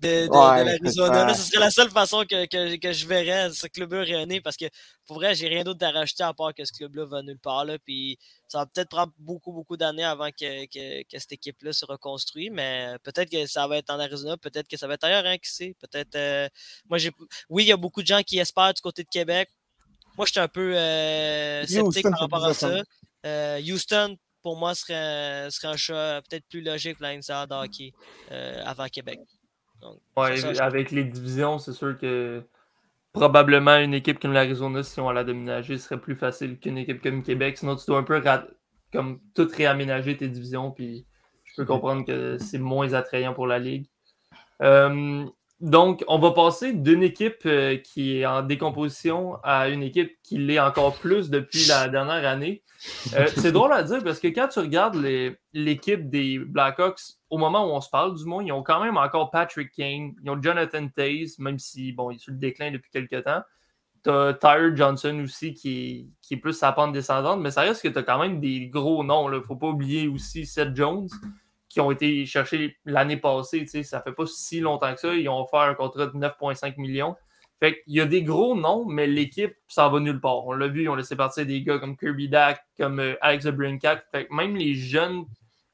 de, de, l'Arizona. Ce serait la seule façon que, que, que je verrais ce club-là rayonner parce que pour vrai, j'ai rien d'autre à rajouter à part que ce club-là va nulle part. Là, puis ça va peut-être prendre beaucoup, beaucoup d'années avant que, que, que cette équipe-là se reconstruise, mais peut-être que ça va être en Arizona, peut-être que ça va être ailleurs, hein, qui sait? Peut-être. Euh, moi, j'ai. Oui, il y a beaucoup de gens qui espèrent du côté de Québec. Moi, je suis un peu euh, sceptique par rapport à ça. Euh, Houston, pour moi, serait, serait un choix peut-être plus logique pour l'Inside hockey euh, avant Québec. ouais, avec les divisions, c'est sûr que probablement une équipe comme l'Arizona, si on l'a déménager, serait plus facile qu'une équipe comme Québec. Sinon, tu dois un peu comme tout réaménager tes divisions, puis je peux comprendre que c'est moins attrayant pour la ligue. Euh, donc, on va passer d'une équipe euh, qui est en décomposition à une équipe qui l'est encore plus depuis la dernière année. Euh, c'est drôle à dire parce que quand tu regardes l'équipe des Blackhawks, au moment où on se parle du moins, ils ont quand même encore Patrick Kane, ils ont Jonathan Taze, même si bon, il est sur le déclin depuis quelques temps. Tu as Tyler Johnson aussi qui est, plus sa pente descendante, mais ça reste que tu as quand même des gros noms. Il ne faut pas oublier aussi Seth Jones qui ont été cherchés l'année passée. Ça fait pas si longtemps que ça. Ils ont offert un contrat de 9,5 millions. Fait qu'il y a des gros noms, mais l'équipe, ça va nulle part. On l'a vu, ils ont laissé partir des gars comme Kirby Dack, comme euh, Alex Brinkat. Fait que même les jeunes,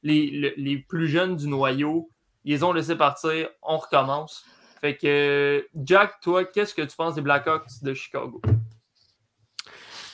les, les, plus jeunes du noyau, ils ont laissé partir. On recommence. Fait que, Jack, toi, qu'est-ce que tu penses des Blackhawks de Chicago?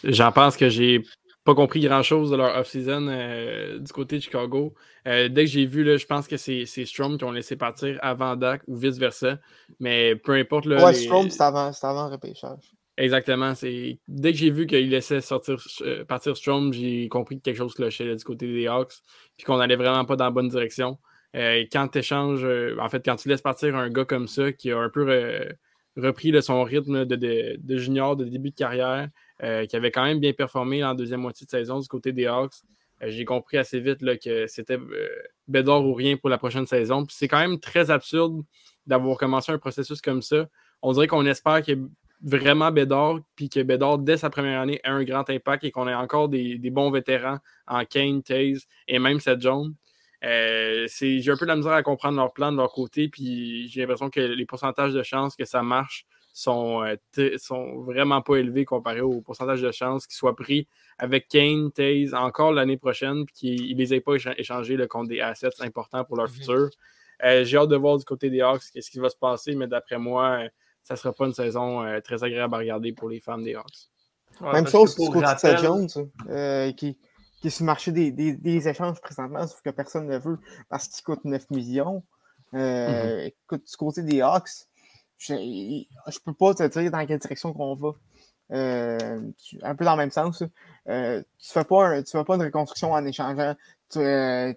J'en pense que j'ai pas compris grand-chose de leur off-season euh, du côté de Chicago. Euh, dès que j'ai vu, là, je pense que c'est Strom qui ont laissé partir avant Dak ou vice-versa. Mais peu importe. Là, ouais, Strom, c'est avant, avant, le repêchage. Exactement. Dès que j'ai vu qu'il laissait sortir, euh, partir Strom, j'ai compris que quelque chose clochait du côté des Hawks. Puis qu'on n'allait vraiment pas dans la bonne direction. quand tu échanges, en fait, quand tu laisses partir un gars comme ça qui a un peu repris son rythme de, de, junior de début de carrière, qui avait quand même bien performé en deuxième moitié de saison du côté des Hawks. Euh, j'ai compris assez vite là, que c'était euh, Bédard ou rien pour la prochaine saison. C'est quand même très absurde d'avoir commencé un processus comme ça. On dirait qu'on espère que vraiment Bédard, puis que Bédard, dès sa première année, a un grand impact et qu'on ait encore des, bons vétérans en Kane, Taze et même Seth Jones. j'ai un peu de la misère à comprendre leur plan de leur côté, puis j'ai l'impression que les pourcentages de chances que ça marche sont, euh, sont vraiment pas élevés comparé au pourcentage de chances qu'ils soient pris avec Kane, Taze encore l'année prochaine, puis qu'ils ne les aient pas échangés contre des assets importants pour leur mhm. futur. Euh, j'ai hâte de voir du côté des Hawks qu'est-ce qui va se passer, mais d'après moi, ça ne sera pas une saison très agréable à regarder pour les fans des Hawks. Même chose pour côté de Jones, qui, qui est sur le marché des, des, échanges présentement, sauf que personne ne veut parce qu'il coûte 9 millions. Euh, mhm. Écoute, du côté des Hawks, je ne peux pas te dire dans quelle direction qu'on va. Euh, un peu dans le même sens. Euh, tu ne fais, pas fais pas une reconstruction en échangeant tes,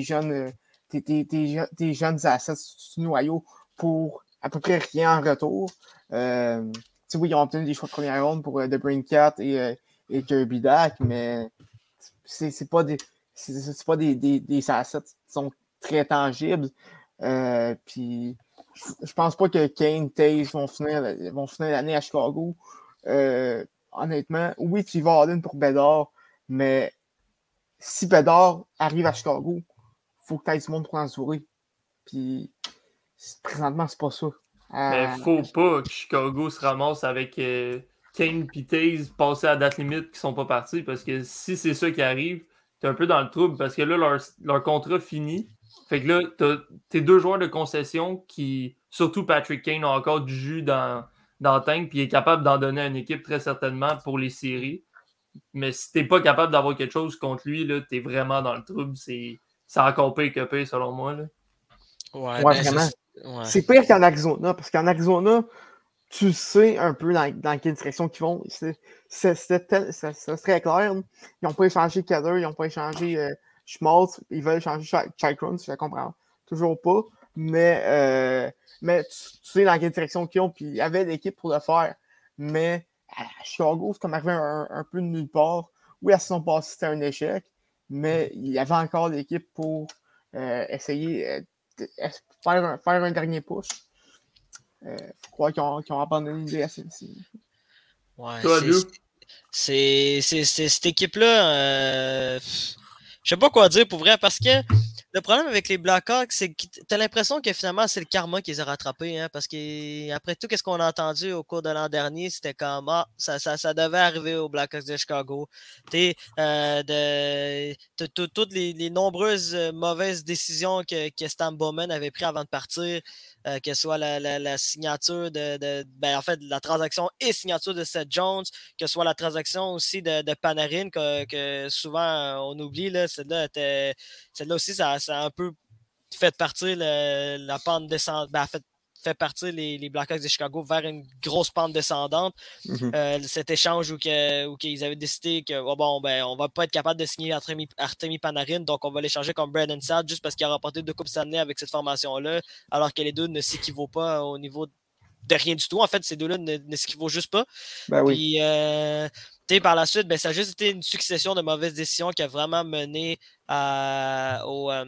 jeunes, jeunes assets du noyau pour à peu près rien en retour. oui, ils ont obtenu des choix de première ronde pour The Brain Cat et, et Kirby Dak, mais c'est pas des c'est pas des, des, des, assets qui sont très tangibles. Euh, puis je pense pas que Kane, Taze vont finir, vont finir l'année à Chicago. Euh, honnêtement, oui, tu vas aller pour Bédard, mais si Bédard arrive à Chicago, il faut que tu ailles du monde pour. Puis présentement, c'est pas ça. Mais euh, faut pas que Chicago se ramasse avec Kane et Taze passer à date limite qui sont pas partis parce que si c'est ça qui arrive, tu es un peu dans le trouble parce que là, leur, leur contrat finit. Fait que là, t'as tes deux joueurs de concession qui, surtout Patrick Kane, ont encore du jus dans, dans le tank, puis est capable d'en donner à une équipe très certainement pour les séries. Mais si t'es pas capable d'avoir quelque chose contre lui, là, t'es vraiment dans le trouble. C'est, encore pire que pire, selon moi. Là. Ouais, ben, vraiment. C'est pire qu'en Arizona, parce qu'en Arizona, tu sais un peu dans, dans quelle direction ils vont. C'est très clair. Ils n'ont pas échangé Kader, ils n'ont pas échangé euh, Schmaltz, ils veulent échanger Chikron, je comprends toujours pas. Mais, euh, mais tu, sais dans quelle direction ils ont, puis il y avait l'équipe pour le faire. Mais à Chicago, c'est comme arrivé un, un, peu de nulle part. Oui, la saison passée, c'était un échec, mais il y avait encore l'équipe pour euh, essayer euh, de faire un, faire un dernier push. Euh, faut croire qu'ils ont, abandonné l'idée assez Ouais, c'est cette équipe-là. Euh, je sais pas quoi dire pour vrai parce que le problème avec les Blackhawks, c'est que tu as l'impression que finalement c'est le karma qui les a rattrapés. Hein, parce que après tout ce qu'on a entendu au cours de l'an dernier, c'était comme ah, ça, ça, ça, devait arriver aux Blackhawks de Chicago. Euh, toutes les, nombreuses mauvaises décisions que, que Stan Bowman avait prises avant de partir. Euh, que soit la, signature de, ben, en fait, la transaction et signature de Seth Jones, que ce soit la transaction aussi de, Panarin, que, souvent euh, on oublie, là, celle-là, celle-là aussi, ça, a un peu fait partir la pente descendante, ben, fait, fait partir les, les Blackhawks de Chicago vers une grosse pente descendante. Mm-hmm. Euh, cet échange où, ils avaient décidé que oh, bon, ben, on va pas être capable de signer Artemi, Artemi Panarin, donc on va l'échanger comme Brandon Saad juste parce qu'il a remporté deux Coupes Stanley avec cette formation-là, alors que les deux ne s'équivaut pas au niveau de rien du tout. En fait, ces deux-là ne, s'équivaut juste pas. Ben oui. Puis, euh, par la suite, ben, ça a juste été une succession de mauvaises décisions qui a vraiment mené à, au. Euh,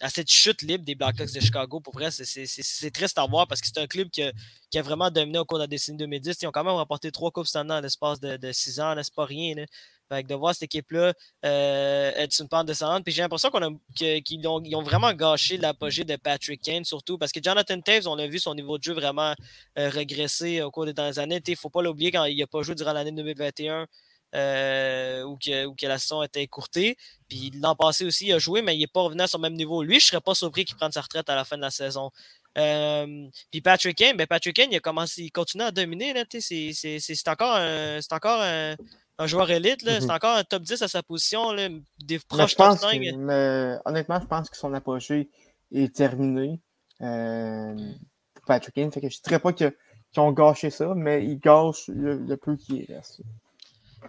à cette chute libre des Blackhawks de Chicago. Pour vrai, c'est triste à voir parce que c'est un club qui a, vraiment dominé au cours de la décennie 2010. Ils ont quand même remporté trois Coupes Stanley en l'espace de, six ans, n'est-ce pas rien? de voir cette équipe-là euh, être une pente descendante. Puis j'ai l'impression qu'ils ont, vraiment gâché l'apogée de Patrick Kane, surtout parce que Jonathan Taves, on a vu son niveau de jeu vraiment euh, regresser au cours des dernières années. Il ne faut pas l'oublier quand il n'a pas joué durant l'année 2021. Euh, ou, que, ou, que, la saison était écourtée. Puis l'an passé aussi, il a joué, mais il n'est pas revenu à son même niveau. Lui, je ne serais pas surpris qu'il prenne sa retraite à la fin de la saison. Euh, puis Patrick Kane, ben Patrick Kane, il a commencé, il continue à dominer. C'est encore, un, encore un, un, joueur élite. C'est mm-hmm. encore un top 10 à sa position. Là, des proches top 5. mais, honnêtement, je pense que son apogée est terminé. Euh, pour Patrick Kane. Fait que je ne dirais pas qu'ils ont gâché ça, mais ils gâchent le, le peu qui reste.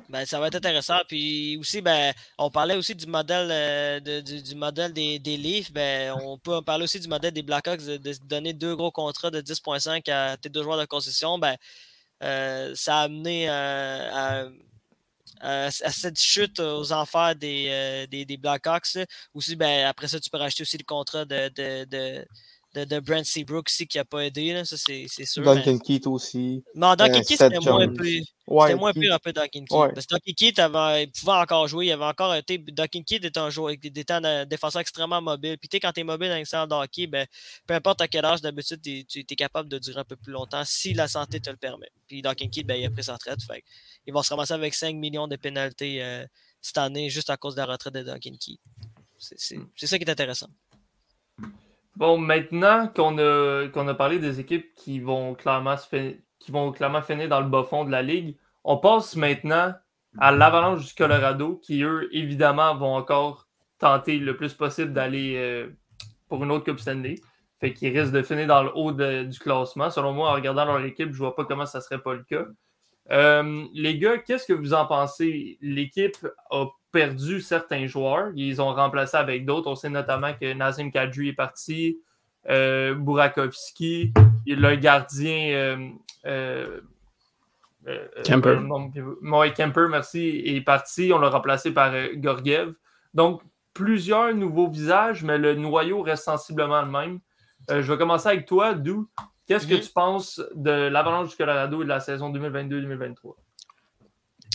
Ben, ça va être intéressant. Puis aussi, ben, on parlait aussi du modèle, euh, du, modèle des, des Leafs. Ben, on peut parler aussi du modèle des Blackhawks de, de donner deux gros contrats de 10,5 à tes deux joueurs de concession. Ben, euh, ça a amené euh, à, cette chute aux enfers des, des, Blackhawks. Aussi, ben, après ça, tu peux racheter aussi le contrat de, de, de Brent Seabrook aussi qui n'a pas aidé, là, ça c'est sûr. Duncan mais- Keith aussi. Non, Duncan euh, Keith, c'était moins pire. Ouais, C'était moins Keith- pire un peu Duncan Keith. Ouais. Parce que Duncan Keith avait, il pouvait encore jouer. Il avait encore été. Duncan Keith était un joueur, était un défenseur extrêmement mobile. Puis tu sais, quand tu es mobile dans une salle de hockey, ben, peu importe à quel âge, d'habitude, tu es capable de durer un peu plus longtemps si la santé te le permet. Puis Duncan Keith, ben, il a pris sa retraite. Fait, que il va se ramasser avec 5 millions de pénalités euh, cette année juste à cause de la retraite de Duncan Keith. C'est c'est ça qui est intéressant. Bon, maintenant qu'on a, qu'on a parlé des équipes qui vont, clairement qui vont clairement finir dans le bas fond de la ligue, on passe maintenant à l'Avalanche du Colorado qui, eux, évidemment, vont encore tenter le plus possible d'aller euh, pour une autre Coupe Stanley. Fait qu'ils risquent de finir dans le haut du classement. Selon moi, en regardant leur équipe, je vois pas comment ça serait pas le cas. Euh, les gars, qu'est-ce que vous en pensez? L'équipe a perdu certains joueurs. Ils ont remplacé avec d'autres. On sait notamment que Nazim Kadri est parti, euh, Burakovsky, il le gardien euh, Kemper. Kemper, merci, est parti. On l'a remplacé par Gorgiev. Donc, plusieurs nouveaux visages, mais le noyau reste sensiblement le même. Je vais commencer avec toi, Dou. Qu'est-ce que Mhm. tu penses de l'Avalanche du Colorado et de la saison 2022-2023?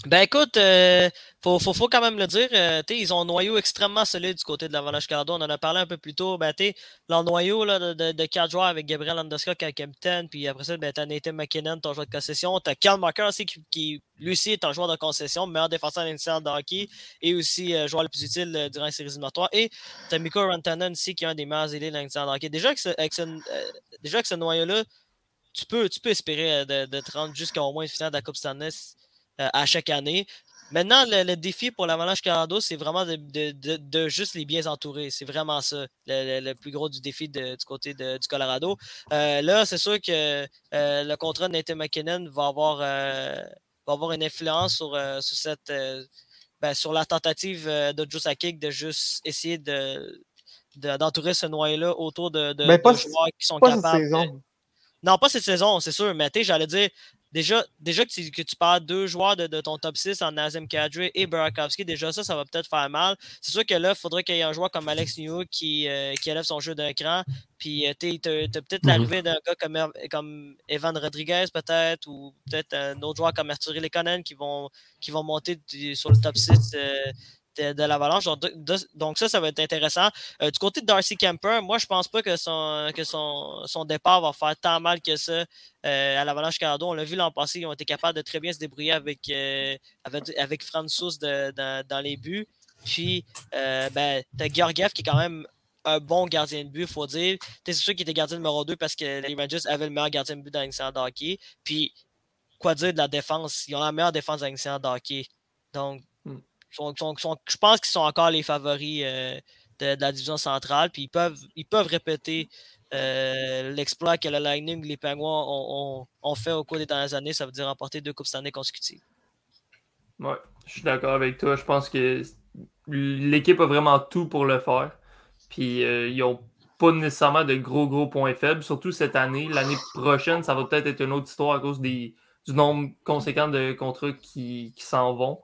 Ben écoute, euh, faut, faut, faut quand même le dire, euh, ils ont un noyau extrêmement solide du côté de l'Avalanche Colorado. On en a parlé un peu plus tôt. Ben, leur noyau là, de, quatre joueurs avec Gabriel Landeskog à capitaine, puis après ça, ben, t'as Nathan McKinnon, ton joueur de concession. T'as Cal Marker aussi, qui, qui, lui aussi est un joueur de concession, meilleur défenseur initial de hockey, et aussi euh, joueur le plus utile euh, durant les séries éliminatoires. Et t'as Mikko Rantanen aussi, qui est un des meilleurs ailiers de l'initial de hockey. Déjà, avec ce, ce, noyau-là, tu peux, tu peux espérer de, te rendre jusqu'à au moins une finale de la Coupe Stanley à chaque année. Maintenant, le, le défi pour l'Avalanche Colorado, c'est vraiment de, de, de, de juste les bien entourer. C'est vraiment ça, le, le- le plus gros du défi du côté du Colorado. Euh, là, c'est sûr que euh, le contrat de Nathan McKinnon va avoir, euh, va avoir une influence sur, euh, sur cette, euh, ben, sur la tentative euh, de Joe Sakic de juste essayer de, de- d'entourer ce noyau-là autour de, de, Ben, pas de c- joueurs qui sont Pas capables. saison. non, pas cette saison, c'est sûr, mais j'allais dire, déjà, déjà que, tu, que tu parles deux joueurs de, de ton top 6 en Nazem Kadri et Burakovsky, déjà ça, ça va peut-être faire mal. C'est sûr que là, il faudrait qu'il y ait un joueur comme Alex Newhook qui, euh, qui élève son jeu d'un cran. Puis, euh, tu as peut-être Mhm. l'arrivée d'un gars comme, comme Evan Rodriguez, peut-être, ou peut-être un autre joueur comme Arthur Lekonen qui vont, qui vont monter du- sur le top 6 euh, de, l'Avalanche. Donc, ça, ça va être intéressant. Euh, du côté de Darcy Kemper, moi, je pense pas que son, que son, son départ va faire tant mal que ça euh, à l'Avalanche Colorado. On l'a vu l'an passé, ils ont été capables de très bien se débrouiller avec, euh, avec, Francis dans, les buts. Puis, euh, ben, t'as Georgiev qui est quand même un bon gardien de but, faut dire. T'es sûr qu'il était gardien numéro 2 parce que les Rangers avaient le meilleur gardien de but dans l'incident de hockey. Puis, quoi dire de la défense? Ils ont la meilleure défense dans l'incident de hockey. Donc. Je pense qu'ils sont encore les favoris euh, de, la division centrale. Puis, ils peuvent, ils peuvent répéter euh, l'exploit que le Lightning, les Penguins ont, fait au cours des dernières années. Ça veut dire remporter deux Coupes Stanley consécutives. Ouais, je suis d'accord avec toi. Je pense que l'équipe a vraiment tout pour le faire. Puis euh, ils n'ont pas nécessairement de gros, gros points faibles, surtout cette année. L'année prochaine, ça va peut-être être une autre histoire à cause des, du nombre conséquent de contrats qui, qui s'en vont,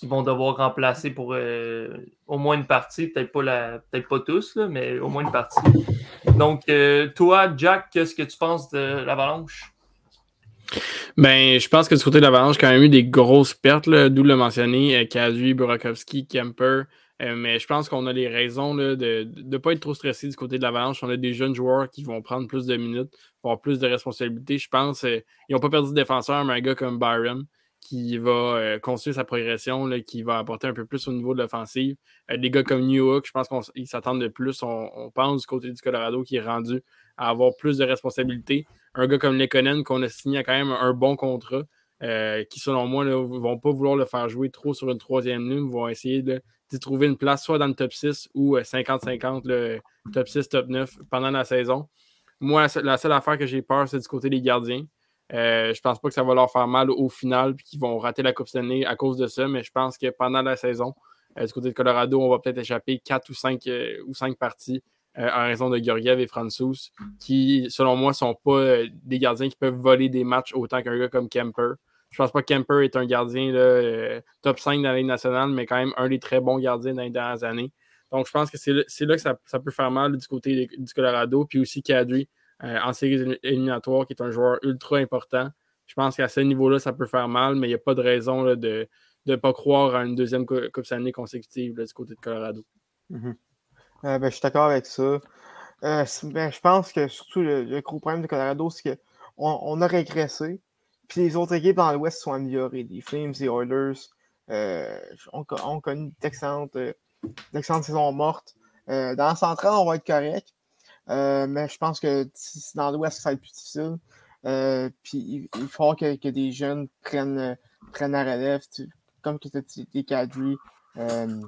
qui vont devoir remplacer pour euh, au moins une partie, peut-être pas, la, peut pas tous, là, mais au moins une partie. Donc, euh, toi, Jack, qu'est-ce que tu penses de l'Avalanche? Ben, je pense que du côté de l'Avalanche, quand même eu des grosses pertes, d'où le mentionné, euh, Kadri, Burakovsky, Kemper. Mais je pense qu'on a les raisons là, de ne pas être trop stressé du côté de l'Avalanche. On a des jeunes joueurs qui vont prendre plus de minutes, avoir plus de responsabilités. Je pense euh, ils n'ont pas perdu de défenseur, mais un gars comme Byron qui va euh, construire sa progression, qui va apporter un peu plus au niveau de l'offensive. Euh, des gars comme New Hook, je pense qu'ils s'attendent de plus. On, pense du côté du Colorado qui est rendu à avoir plus de responsabilités. Un gars comme Lekonen qu'on a signé quand même un bon contrat. Euh, qui, selon moi, ne vont pas vouloir le faire jouer trop sur une troisième ligne, vont essayer de, d'y trouver une place soit dans le top 6 ou 50-50, le top 6, top 9 pendant la saison. Moi, la seule affaire que j'ai peur, c'est du côté des gardiens. Euh, je pense pas que ça va leur faire mal au final puis qu'ils vont rater la Coupe Stanley à cause de ça, mais je pense que pendant la saison, euh, du côté de Colorado, on va peut-être échapper 4 ou 5, euh, ou 5 parties euh, en raison de Georgiev et Francis, qui, selon moi, sont pas des gardiens qui peuvent voler des matchs autant qu'un gars comme Kemper. Je pense pas que Kemper est un gardien là, top 5 dans la Ligue nationale, mais quand même un des très bons gardiens dans les dernières années. Donc, je pense que c'est là, que ça, peut faire mal du côté du Colorado. Puis aussi Kadri en séries éliminatoires, qui est un joueur ultra important. Je pense qu'à ce niveau-là, ça peut faire mal, mais il n'y a pas de raison de ne pas croire à une deuxième Coupe Stanley consécutive du côté de Colorado. Mm-hmm. Euh, ben, je suis d'accord avec ça. Euh, ben, je pense que surtout le, gros problème de Colorado, c'est qu'on on a régressé. Puis les autres équipes dans l'Ouest sont améliorées. Les Flames, les Oilers ont, connu d'excellentes saisons mortes. dans la centrale, on va être correct. Euh, mais je pense que dans l'Ouest, ça va être plus difficile. Euh, puis il, faut que, des jeunes prennent, prennent la relève, comme que tu des Kadri, euh,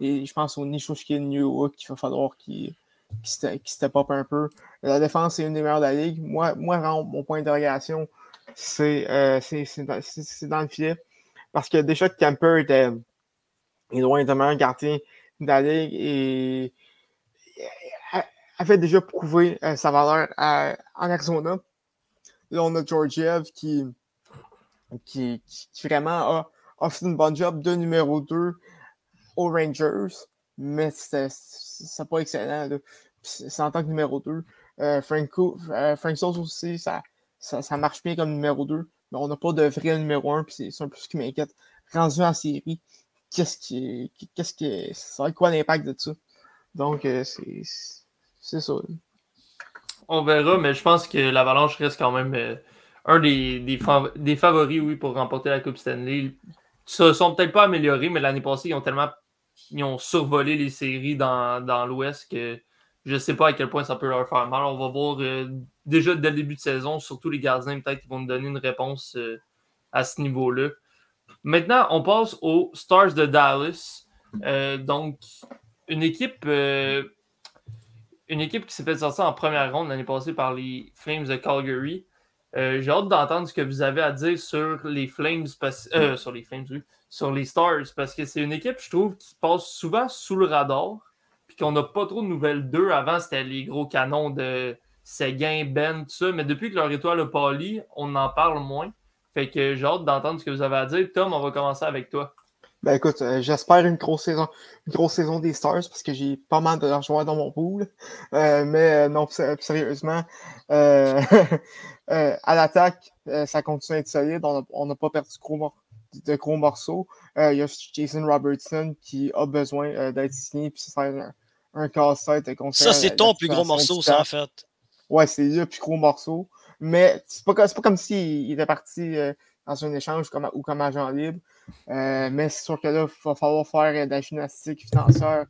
et je pense au Nishushkin New qu'il va falloir qu'il qu step up un peu. La défense est une des meilleures de la ligue. Moi, moi mon point d'interrogation, c'est euh, dans, le filet. Parce que déjà que Camper était loin de meilleur gardien de la ligue avait déjà prouvé euh, sa valeur en Arizona. Là, on a Georgiev qui, qui, vraiment a, fait une bonne job de numéro 2 aux Rangers, mais c'est pas excellent. C'est en tant que numéro 2. Euh, euh, Frank aussi, ça, ça, marche bien comme numéro 2, mais on n'a pas de vrai numéro 1, puis c'est un peu ce qui m'inquiète. Rendu en série, qu'est-ce qui, qu'est-ce qui, ça va quoi l'impact de ça? Donc, c'est c'est ça. On verra, mais je pense que l'Avalanche reste quand même euh, un des, favoris, oui, pour remporter la Coupe Stanley. Ils se sont peut-être pas améliorés, mais l'année passée, ils ont tellement ils ont survolé les séries dans, l'Ouest que je ne sais pas à quel point ça peut leur faire mal. On va voir euh, déjà dès le début de saison, surtout les gardiens, peut-être qu'ils vont nous donner une réponse euh, à ce niveau-là. Maintenant, on passe aux Stars de Dallas. donc, une équipe une équipe qui s'est fait sortir en première ronde l'année passée par les Flames de Calgary. Euh, j'ai hâte d'entendre ce que vous avez à dire sur les Flames, euh, sur les Flames, oui, sur les Stars, parce que c'est une équipe, je trouve, qui passe souvent sous le radar, puis qu'on n'a pas trop de nouvelles d'eux. Avant, c'était les gros canons de Seguin, Ben, tout ça, mais depuis que leur étoile a pâli, on en parle moins. Fait que j'ai hâte d'entendre ce que vous avez à dire. Tom, on va commencer avec toi. Ben écoute, euh, j'espère une grosse saison, une grosse saison des Stars parce que j'ai pas mal de joueurs dans mon pool. Euh, mais euh, non, sérieusement, à l'attaque, ça continue à être solide. On n'a pas perdu de gros, morceaux. Il y a Jason Robertson qui a besoin d'être signé, puis ça un, un casse-tête. Ça, c'est ton plus gros morceau, ça, en fait. Ouais, c'est le plus gros morceau. Mais c'est pas, pas comme s'il était parti dans un échange ou comme agent libre. Euh, mais c'est sûr que là, il va falloir faire euh, de la gymnastique financière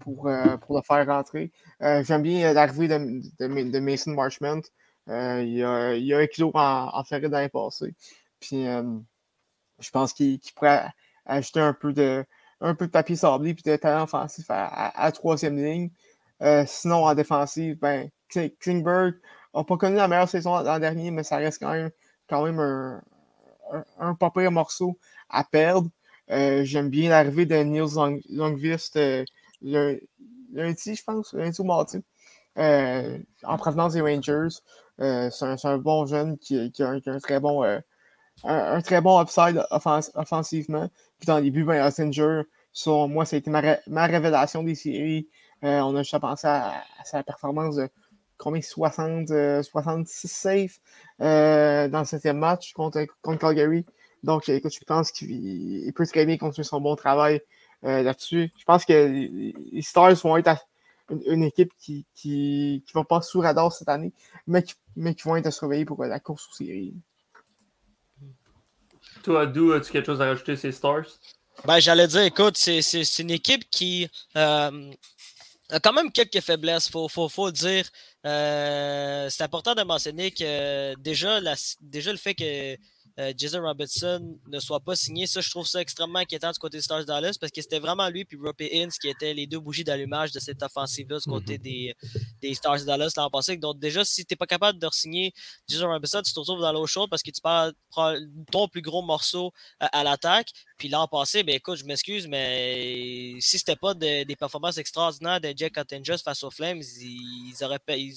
pour, euh, pour le faire rentrer. J'aime bien l'arrivée de, Mason Marchment. il, a, a un kilo en, en ferré dans passé. Puis je pense qu'il pourrait ajouter un peu de papier sablé et de talent offensif à, à, troisième ligne. sinon, en défensive, ben, Klingberg n'a pas connu la meilleure saison l'an dernier, mais ça reste quand même, quand même un, un, un morceau à perdre. Euh, j'aime bien l'arrivée de Niels Longvist euh, lundi, je pense, lundi ou mardi, euh, en provenance des Rangers. c'est un, bon jeune qui, a, un, très bon un, très bon upside offensivement. Puis dans les buts, ben, Ossinger, moi, ça a été ma, révélation des séries. on a juste à penser à, sa performance de combien 60, 66 safe dans le septième match contre, contre Calgary. Donc, écoute, je pense qu'il peut très bien continuer son bon travail euh, là-dessus. Je pense que les Stars vont être une, équipe qui, qui, qui va pas sous radar cette année, mais qui, mais qui vont être surveillés pour la course aux séries. Toi, Dou, as-tu quelque chose à rajouter ces Stars? Ben, j'allais dire, écoute, c'est une équipe qui euh, a quand même quelques faiblesses, il faut, faut, faut, dire. Euh, c'est important de mentionner que déjà, la, déjà le fait que euh, Jason Robertson ne soit pas signé. Ça, je trouve ça extrêmement inquiétant du côté des Stars Dallas parce que c'était vraiment lui et Rope Inns qui étaient les deux bougies d'allumage de cette offensive-là du côté mhm. des, des Stars Dallas l'an passé. Donc, déjà, si tu n'es pas capable de signer Jason Robertson, tu te retrouves dans l'eau chaude parce que tu parles ton plus gros morceau euh, à l'attaque. Puis l'an passé, ben écoute, je m'excuse, mais si c'était pas des performances extraordinaires de Jack Cottingers face aux Flames, ils, auraient, ils,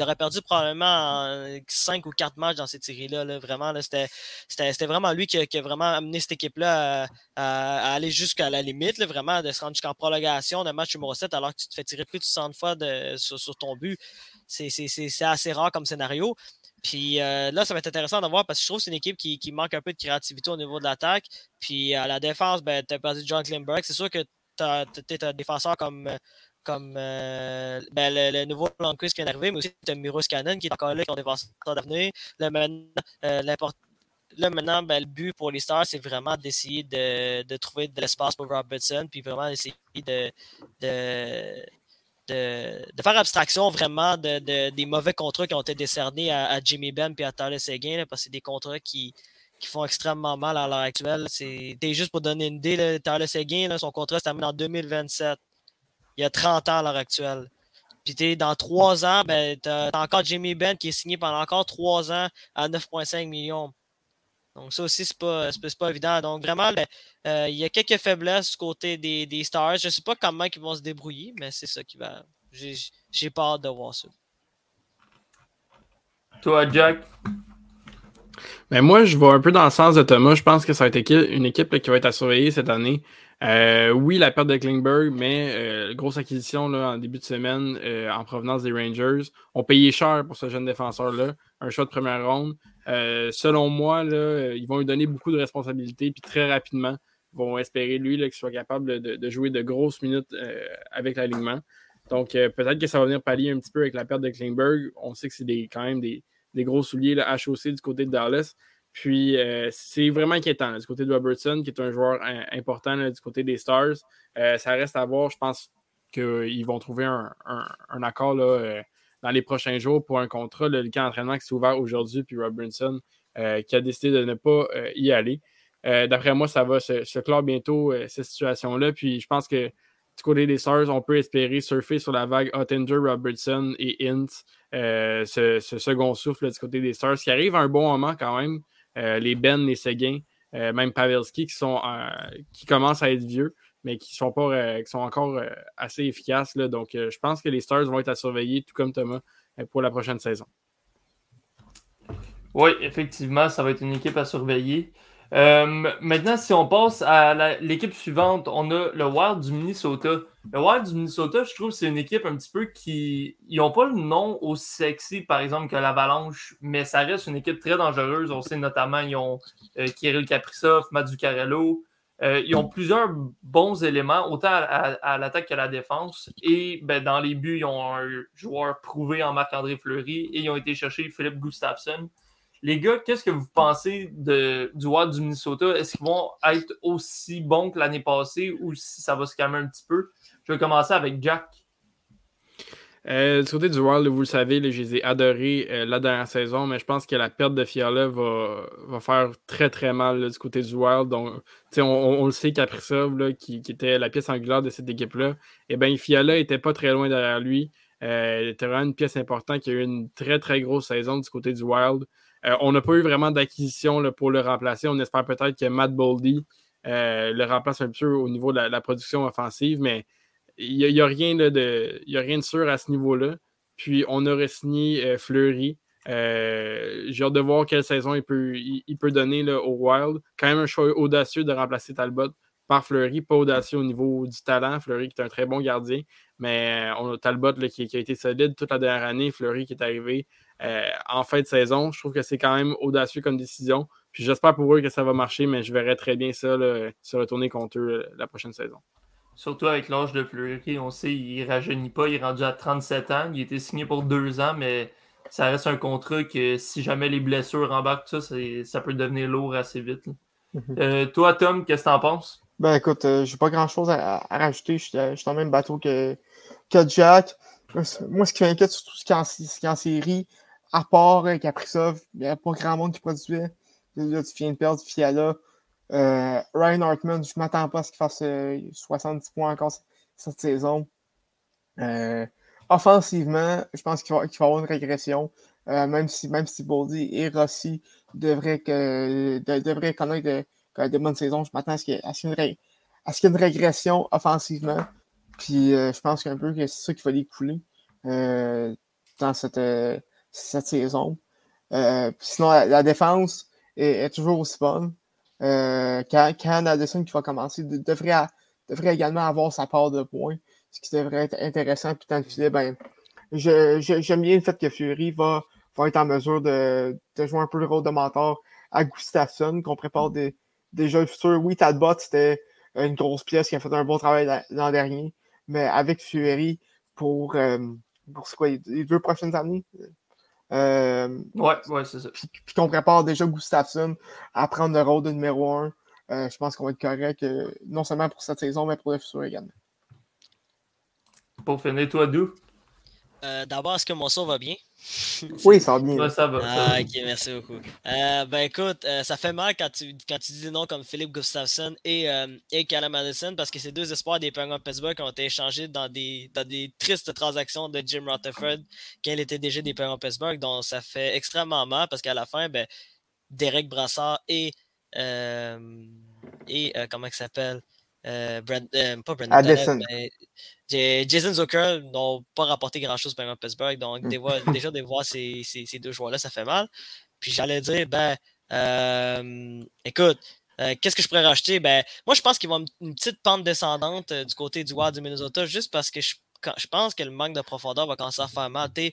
auraient perdu probablement 5 ou 4 matchs dans cette série-là. Vraiment, là, c'était c'était vraiment lui qui, a vraiment amené cette équipe-là à, aller jusqu'à la limite, vraiment, de se rendre jusqu'en prolongation d'un match numéro 7 alors que tu te fais tirer plus de 60 fois sur, ton but. C'est assez rare comme scénario. Puis euh, là, ça va être intéressant de voir parce que je trouve que c'est une équipe qui, manque un peu de créativité au niveau de l'attaque. Puis à la défense, ben, tu as perdu John Klimberg. C'est sûr que tu as, un défenseur comme, comme euh, ben, le, nouveau Longquist qui vient d'arriver, mais aussi tu as Miro Cannon qui est encore là, qui est défenseur d'avenir. Là, là, maintenant ben, le but pour les Stars, c'est vraiment d'essayer de, trouver de l'espace pour Robertson, puis vraiment d'essayer de, de, faire abstraction vraiment de, des mauvais contrats qui ont été décernés à, Jimmy Ben et à Tyler Seguin, parce que c'est des contrats qui, qui font extrêmement mal à l'heure actuelle. C'est juste pour donner une idée, là, Tyler Seguin, son contrat se termine en 2027. Il y a 30 ans à l'heure actuelle. Puis dans trois ans, ben, tu as, encore Jimmy Ben qui est signé pendant encore trois ans à 9,5 millions. Donc, ça aussi, c'est pas, pas évident. Donc, vraiment, ben, euh, il y a quelques faiblesses du côté des, des Stars. Je ne sais pas comment ils vont se débrouiller, mais c'est ça qui va. J'ai pas hâte de voir ça. Toi, Jack? Mais ben, moi, je vais un peu dans le sens de Thomas. Je pense que ça va être une équipe qui va être à surveiller cette année. Euh, oui, la perte de Klingberg, mais euh, grosse acquisition là, en début de semaine en provenance des Rangers. On payé cher pour ce jeune défenseur-là. Un choix de première ronde. Euh, selon moi, euh, ils vont lui donner beaucoup de responsabilités, puis très rapidement, ils vont espérer lui qu'il soit capable de, jouer de grosses minutes euh, avec l'alignement. Donc, peut-être que ça va venir pallier un petit peu avec la perte de Klingberg. On sait que c'est quand même des, gros souliers là, HOC du côté de Dallas. Puis, c'est vraiment inquiétant du côté de Robertson, qui est un joueur important du côté des Stars. ça reste à voir. Je pense qu'ils vont trouver un, accord là, dans les prochains jours pour un contrat. Le camp d'entraînement qui s'est ouvert aujourd'hui, puis euh, qui a décidé de ne pas euh, y aller. Euh, d'après moi, ça va se, clore bientôt, cette situation-là. Puis je pense que du côté des Stars, on peut espérer surfer sur la vague Ottinger, Robertson et Int, ce, second souffle du côté des Stars, qui arrive à un bon moment quand même. Les Ben, les Seguin, même Pavelski qui, sont, qui commencent à être vieux mais qui sont, euh, encore euh, assez efficaces. Donc, euh, je pense que les Stars vont être à surveiller, tout comme Thomas, pour la prochaine saison. Oui, effectivement, ça va être une équipe à surveiller. maintenant, si on passe à l'équipe suivante, on a le Wild du Minnesota. Le Wild du Minnesota, je trouve que c'est une équipe un petit peu qui. Ils n'ont pas le nom aussi sexy, par exemple, que l'Avalanche, mais ça reste une équipe très dangereuse. On sait notamment, ils ont Kirill Kaprizov, Matt Zuccarello, euh, ils ont plusieurs bons éléments, autant à, l'attaque qu'à la défense. Et ben, dans les buts, ils ont un joueur prouvé en Marc-André Fleury et ils ont été chercher Philippe Gustafsson. Les gars, qu'est-ce que vous pensez de, du Wild du Minnesota? Est-ce qu'ils vont être aussi bons que l'année passée ou si ça va se calmer un petit peu? Je vais commencer avec Jack. Euh, du côté du Wild, vous le savez, je les ai adorés euh, la dernière saison, mais je pense que la perte de Fiala va, faire très très mal du côté du Wild. Donc, on, le sait qu'Aprisov, qui, qui était la pièce angulaire de cette équipe-là, eh bien, Fiala n'était pas très loin derrière lui. Euh, il était vraiment une pièce importante qui a eu une très très grosse saison du côté du Wild. on n'a pas eu vraiment d'acquisition pour le remplacer. On espère peut-être que Matt Boldy le remplace un peu au niveau de la production offensive, mais il n'y a, rien de, a rien de sûr à ce niveau-là. Puis on aurait signé euh, Fleury. Euh, j'ai hâte de voir quelle saison il peut, il, peut donner au Wild. Quand même un choix audacieux de remplacer Talbot par Fleury, pas audacieux au niveau du talent. Fleury qui est un très bon gardien, mais on a Talbot qui, a été solide toute la dernière année. Fleury qui est arrivé euh, en fin de saison. Je trouve que c'est quand même audacieux comme décision. Puis j'espère pour eux que ça va marcher, mais je verrai très bien ça se retourner contre eux la prochaine saison. Surtout avec l'âge de Fleury, on sait il ne rajeunit pas, il est rendu à 37 ans. Il a été signé pour deux ans, mais ça reste un contrat que si jamais les blessures embarquent, ça, ça peut devenir lourd assez vite. Mhm. Euh, toi, Tom, qu'est-ce que tu en penses? Ben écoute, euh, j'ai pas grand chose à, rajouter. Je suis dans le même bateau que, que Jack. Moi, ce qui m'inquiète surtout, ce qui est en, série, à part euh, Kaprizov, il n'y a pas grand monde qui produisait. Là, tu viens de perdre Fiala. Euh, Ryan Hartman, je ne m'attends pas à ce qu'il fasse 70 euh, points encore cette saison. Euh, offensivement, je pense qu'il va, y avoir une régression. même si même si et Rossi devraient, connaître de, bonnes saisons, je m'attends à ce qu'il y, ait une régression offensivement. Puis je pense qu'un peu que c'est ça qu'il va couler dans cette saison. sinon, la, défense, est, toujours aussi bonne. Euh, quand, quand Addison qui va commencer devrait, également avoir sa part de points, ce qui devrait être intéressant. Puis tant le ben, j'aime bien le fait que Fury va, être en mesure de, jouer un peu le rôle de mentor à Gustafsson, qu'on prépare des, des jeux futurs. Oui, Talbot, c'était une grosse pièce qui a fait un bon travail l'an dernier, mais avec Fury pour, euh, les deux prochaines années? Euh, ouais, ouais, c'est ça. Puis, qu'on prépare déjà Gustafsson à prendre le rôle de numéro 1. Euh, je pense qu'on va être correct, non seulement pour cette saison, mais pour le futur également. Pour finir, toi, Dou? Euh, d'abord, est-ce que mon son va bien? oui, ça va bien. Ouais, ça va, ah, ok, merci beaucoup. Euh, ben écoute, euh, ça fait mal quand tu, quand tu dis des noms comme Philippe Gustafsson et, et Callum Madison parce que ces deux espoirs des Penguins de Pittsburgh ont été échangés dans des, dans des tristes transactions de Jim Rutherford quand il était déjà des Penguins de Pittsburgh. Donc ça fait extrêmement mal parce qu'à la fin, ben, Derek Brassard et. et comment il s'appelle? Brand, pas Brandon Addison. Jason Zucker n'ont pas rapporté grand-chose par Pittsburgh. Donc, mm. déjà, de voir ces, ces, deux joueurs-là, ça fait mal. Puis j'allais dire, ben, euh, écoute, euh, qu'est-ce que je pourrais racheter? Ben, moi, je pense qu'ils vont une petite pente descendante euh, du côté du Wild du Minnesota, juste parce que je, je, pense que le manque de profondeur va commencer à faire mal. Tu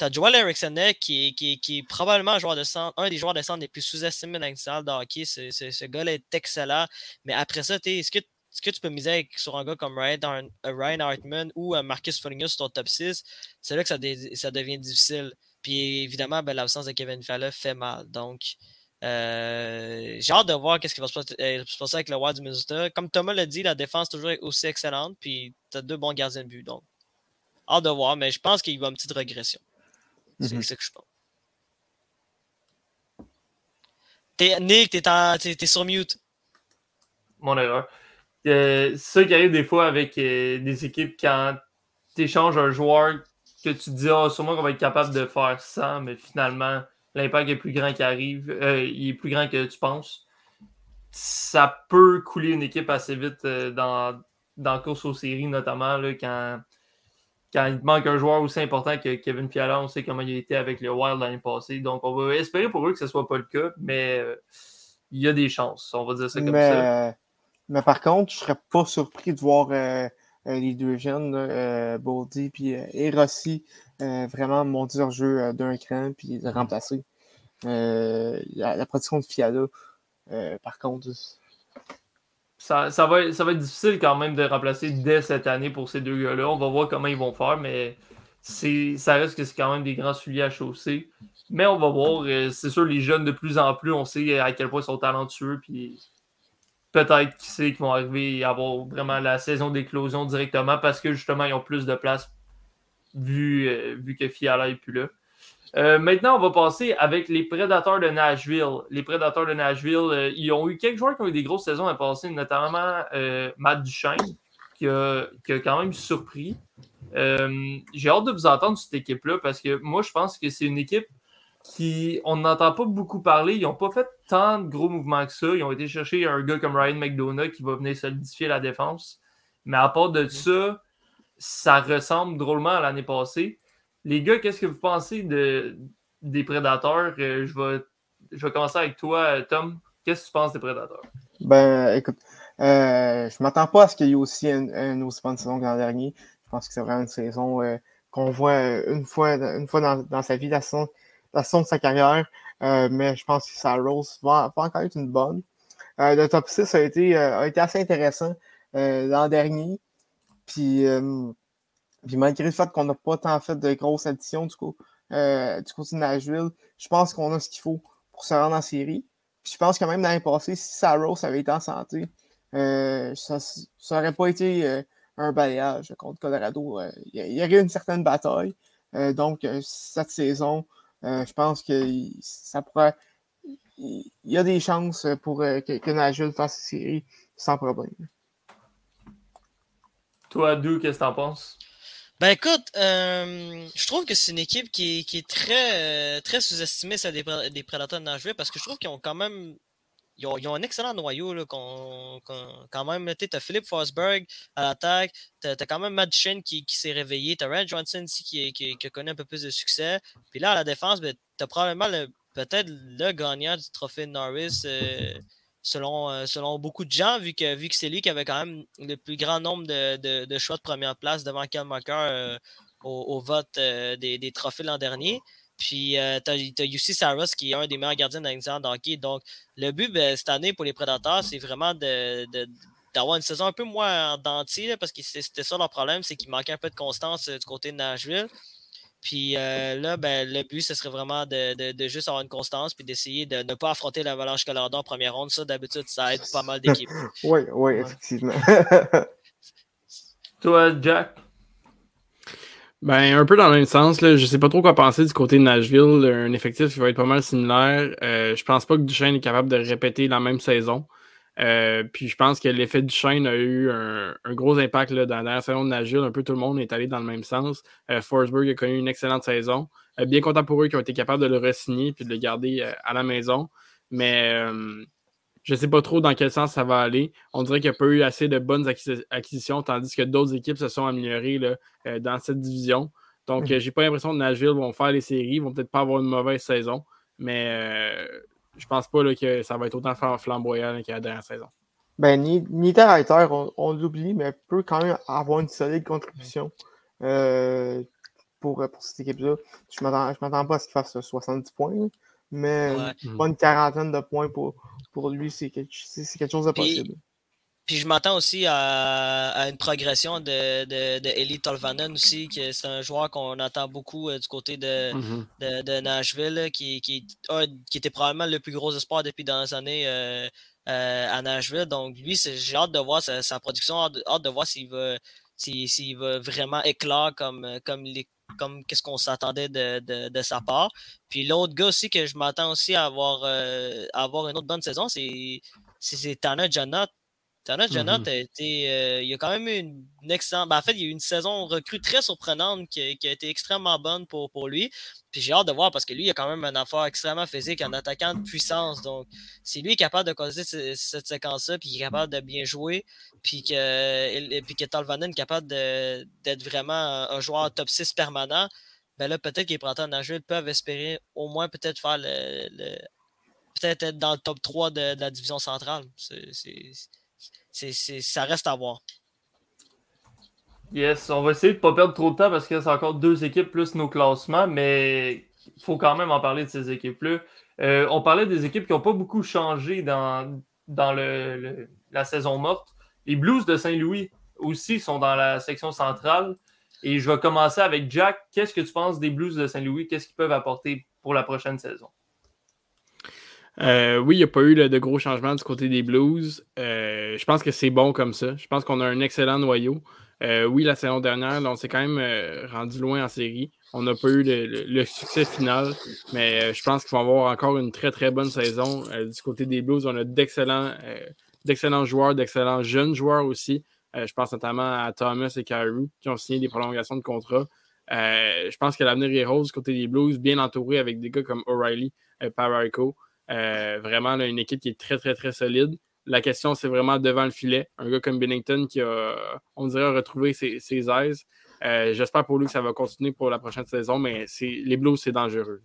as Joel Eriksson qui, qui, qui, est probablement un, joueur de centre, un des joueurs de centre les plus sous-estimés dans le de hockey. Ce, ce, ce gars-là est excellent. Mais après ça, est-ce que est-ce que tu peux miser sur un gars comme Ryan, euh, Hartman ou euh, Marcus Foligno sur ton top 6? C'est là que ça, ça, devient difficile. Puis évidemment, ben, l'absence de Kevin Falla fait mal. Donc, euh, j'ai hâte de voir ce qui va se passer, avec le Wild du Minnesota. Comme Thomas l'a dit, la défense est toujours aussi excellente. Puis tu as deux bons gardiens de but. Donc, hâte de voir. Mais je pense qu'il y a une petite régression. C'est mm-hmm. ce que je pense. Nick, t'es, es sur mute. Mon erreur. C'est ça qui arrive des fois avec euh, des équipes quand tu échanges un joueur que tu te dis ah, sûrement qu'on va être capable de faire ça, mais finalement, l'impact est plus grand qui arrive, euh, il est plus grand que tu penses. Ça peut couler une équipe assez vite euh, dans, dans la course aux séries, notamment là, quand, quand il manque un joueur aussi important que Kevin Fiala. On sait comment il a été avec le Wild l'année passée. Donc, on va espérer pour eux que ce ne soit pas le cas, mais il y a des chances. On va dire ça comme ça. Mais par contre, je serais pas surpris de voir euh, euh, les deux jeunes, euh, et Rossi, vraiment monter leur jeu d'un cran puis le remplacer. La, la, production de Fiala, par contre. Ça, ça, va, ça va être difficile quand même de remplacer dès cette année pour ces deux gars-là. On va voir comment ils vont faire, mais ça reste que c'est quand même des grands souliers à chausser. Mais on va voir. C'est sûr, les jeunes de plus en plus, on sait à quel point ils sont talentueux. Puis peut-être qui sait qu'ils vont arriver à avoir vraiment la saison d'éclosion directement parce que justement, ils ont plus de place vu, euh, vu que Fiala n'est plus là. Euh, maintenant, on va passer avec les prédateurs de Nashville. Les prédateurs de Nashville, euh, ils ont eu quelques joueurs qui ont eu des grosses saisons à passer, notamment Matt Duchesne, qui a, qui a, quand même surpris. J'ai hâte de vous entendre sur cette équipe-là parce que moi, je pense que c'est une équipe qui, on n'entend pas beaucoup parler. Ils n'ont pas fait tant de gros mouvements que ça. Ils ont été chercher un gars comme Ryan McDonough qui va venir solidifier la défense. Mais à part de ça, ça ressemble drôlement à l'année passée. Les gars, qu'est-ce que vous pensez de, des prédateurs? Euh, je, vais, je vais commencer avec toi, Tom. Qu'est-ce que tu penses des prédateurs? Ben, écoute, euh, je ne m'attends pas à ce qu'il y ait aussi une, aussi bonne saison que l'an dernier. Je pense que c'est vraiment une saison euh, qu'on voit une fois, une fois dans, dans sa vie, la saison la saison de sa carrière, euh, mais je pense que sa Rose va, encore être une bonne. Euh, le top 6 a été, euh, a été assez intéressant l'an dernier. Puis, malgré le fait qu'on n'a pas tant fait de grosses additions du, côté de Nashville, je pense qu'on a ce qu'il faut pour se rendre en série. Puis je pense que même l'année passée, si Rose avait été en santé, ça n'aurait pas été un balayage contre Colorado. Il y, aurait eu une certaine bataille. donc, cette saison, euh, je pense que ça pourrait. Il y a des chances pour euh, que, que Nashville fasse cette série sans problème. Toi, Dou, qu'est-ce que t'en penses? Ben écoute, euh, je trouve que c'est une équipe qui, est très, très sous-estimée, celle des, des Prédateurs de Nashville, parce que je trouve qu'ils ont quand même ils ont, un excellent noyau là, quand même. Tu as Philippe Forsberg à l'attaque, tu as, quand même Matt Shin qui, s'est réveillé, tu as Rand Johnson ici qui, qui, qui, a connu un peu plus de succès. Puis là, à la défense, ben, tu as probablement le, peut-être le gagnant du trophée Norris selon, selon beaucoup de gens, vu que, vu que c'est lui qui avait quand même le plus grand nombre de, de, choix de première place devant Cal Macker au, vote des, des, trophées l'an dernier. Puis, tu as, UC Saros qui est un des meilleurs gardiens de hockey. Donc, le but ben, cette année pour les Prédateurs, c'est vraiment de, d'avoir une saison un peu moins dentier, parce que c'était ça leur problème, c'est qu'il manquait un peu de constance du côté de Nashville. Puis euh, là, ben, le but, ce serait vraiment de, de, juste avoir une constance puis d'essayer de ne pas affronter l'Avalanche Colorado en première ronde. Ça, d'habitude, ça aide pas mal d'équipes. oui, oui, effectivement. Toi, Jack? Ben, un peu dans le même sens. Là. Je sais pas trop quoi penser du côté de Nashville. Un effectif qui va être pas mal similaire. Euh, je pense pas que Duchesne est capable de répéter la même saison. Euh, puis je pense que l'effet du chaîne a eu un, gros impact là, dans la dernière saison de Nashville. Un peu tout le monde est allé dans le même sens. Euh, Forsberg a connu une excellente saison. Euh, bien content pour eux qui ont été capables de le re-signer puis de le garder à la maison. Mais je ne sais pas trop dans quel sens ça va aller. On dirait qu'il n'y a pas eu assez de bonnes acquisitions, tandis que d'autres équipes se sont améliorées là, dans cette division. Donc, je mmh. j'ai pas l'impression que Nashville vont faire les séries, ils vont peut-être pas avoir une mauvaise saison. Mais je pense pas là, que ça va être autant flamboyant que la dernière saison. Ben, Nita Reiter, on, on l'oublie, mais peut quand même avoir une solide contribution euh, pour, pour cette équipe-là. Je ne m'attends pas à ce qu'il fasse 70 points, mais pas une quarantaine de points pour, pour lui, c'est quelque, quelque, chose de possible. Puis je m'attends aussi à, une progression de, de, de Eli Tolvanen aussi, que c'est un joueur qu'on attend beaucoup euh, du côté de, mm-hmm. de, Nashville, qui, qui, qui, était probablement le plus gros espoir depuis dans les années euh, euh, à Nashville. Donc lui, j'ai hâte de voir sa, production, hâte de, voir s'il va, s'il, va vraiment éclore comme, comme les comme qu'est-ce qu'on s'attendait de, de, sa part. Puis l'autre gars aussi que je m'attends aussi à avoir, à avoir une autre bonne saison, c'est, Tanner Janot Mm-hmm. a été. Euh, il y a quand même eu une, excellente. Ben, en fait, il y a eu une saison recrue très surprenante qui, a été extrêmement bonne pour, pour lui. Puis j'ai hâte de voir parce que lui, il a quand même un affaire extrêmement physique, un attaquant de puissance. Donc, si lui est capable de causer cette, séquence-là, puis il est capable de bien jouer, puis que, puis que Talvanen est capable d'être vraiment un, joueur top 6 permanent, ben là, peut-être que les Printemps Nashville peuvent espérer au moins peut-être faire le. peut-être être dans le top 3 de, de la division centrale. C'est ça reste à voir. Yes, on va essayer de ne pas perdre trop de temps parce que c'est encore deux équipes plus nos classements, mais il faut quand même en parler de ces équipes-là. Euh, on parlait des équipes qui n'ont pas beaucoup changé dans, dans le, la saison morte. Les Blues de Saint-Louis aussi sont dans la section centrale. Et je vais commencer avec Jack. Qu'est-ce que tu penses des Blues de Saint-Louis? Qu'est-ce qu'ils peuvent apporter pour la prochaine saison? Euh, oui, il n'y a pas eu de gros changements du côté des Blues. Euh, je pense que c'est bon comme ça. Je pense qu'on a un excellent noyau. Euh, oui, la saison dernière, on s'est quand même rendu loin en série. On n'a pas eu le, succès final, mais je pense qu'il va avoir encore une très très bonne saison. du côté des Blues, on a d'excellents, joueurs, d'excellents jeunes joueurs aussi. je pense notamment à Thomas et Carew qui ont signé des prolongations de contrat. je pense que l'avenir est rose du côté des Blues, bien entouré avec des gars comme O'Reilly, Paraico. Euh, vraiment, une équipe qui est très, très, très solide. La question, c'est vraiment devant le filet. Un gars comme Bennington qui a, on dirait, retrouvé ses, ses aises. Euh, j'espère pour lui que ça va continuer pour la prochaine saison, mais les Blues, c'est dangereux.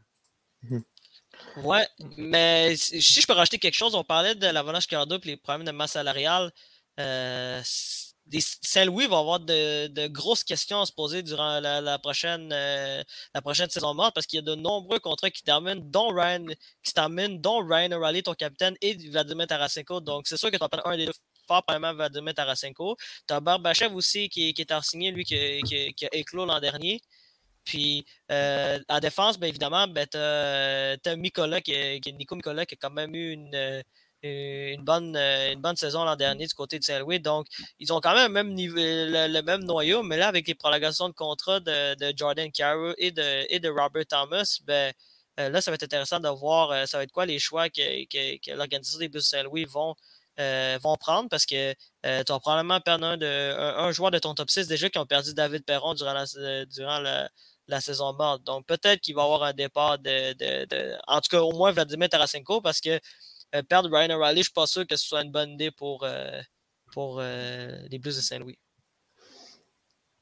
Ouais, mais si je peux rajouter quelque chose, on parlait de l'Avalanche Cardo et les problèmes de masse salariale. Euh, Saint-Louis va avoir de, grosses questions à se poser durant la, prochaine, euh, la prochaine saison morte parce qu'il y a de nombreux contrats qui terminent, dont Ryan, qui terminent, dont Ryan O'Reilly, ton capitaine, et Vladimir Tarasenko. Donc, c'est sûr que tu as un des deux fort, probablement Vladimir Tarasenko. Tu as Barbachev aussi qui, est signé, lui, qui, qui, a éclos l'an dernier. Puis, euh, en défense, bien évidemment, ben, tu as, Nicolas, qui, qui, Nico Nicolas, qui a quand même eu une une bonne, euh, une bonne saison l'an dernier du côté de Saint-Louis. Donc, ils ont quand même le même, noyau, mais là, avec les prolongations de contrat de, Jordan Carew et de, et de Robert Thomas, ben, euh, là, ça va être intéressant de voir ça va être quoi les choix que, que, l'organisation des Blues de Saint-Louis vont, vont prendre parce que tu vas probablement perdre un, de, un, joueur de ton top 6 déjà qui ont perdu David Perron durant la, durant la, saison morte. Donc, peut-être qu'il va y avoir un départ de, de, En tout cas, au moins Vladimir Tarasenko parce que euh, perdre Ryan O'Reilly, je ne suis pas sûr que ce soit une bonne idée pour, euh, pour euh, les Blues de Saint-Louis.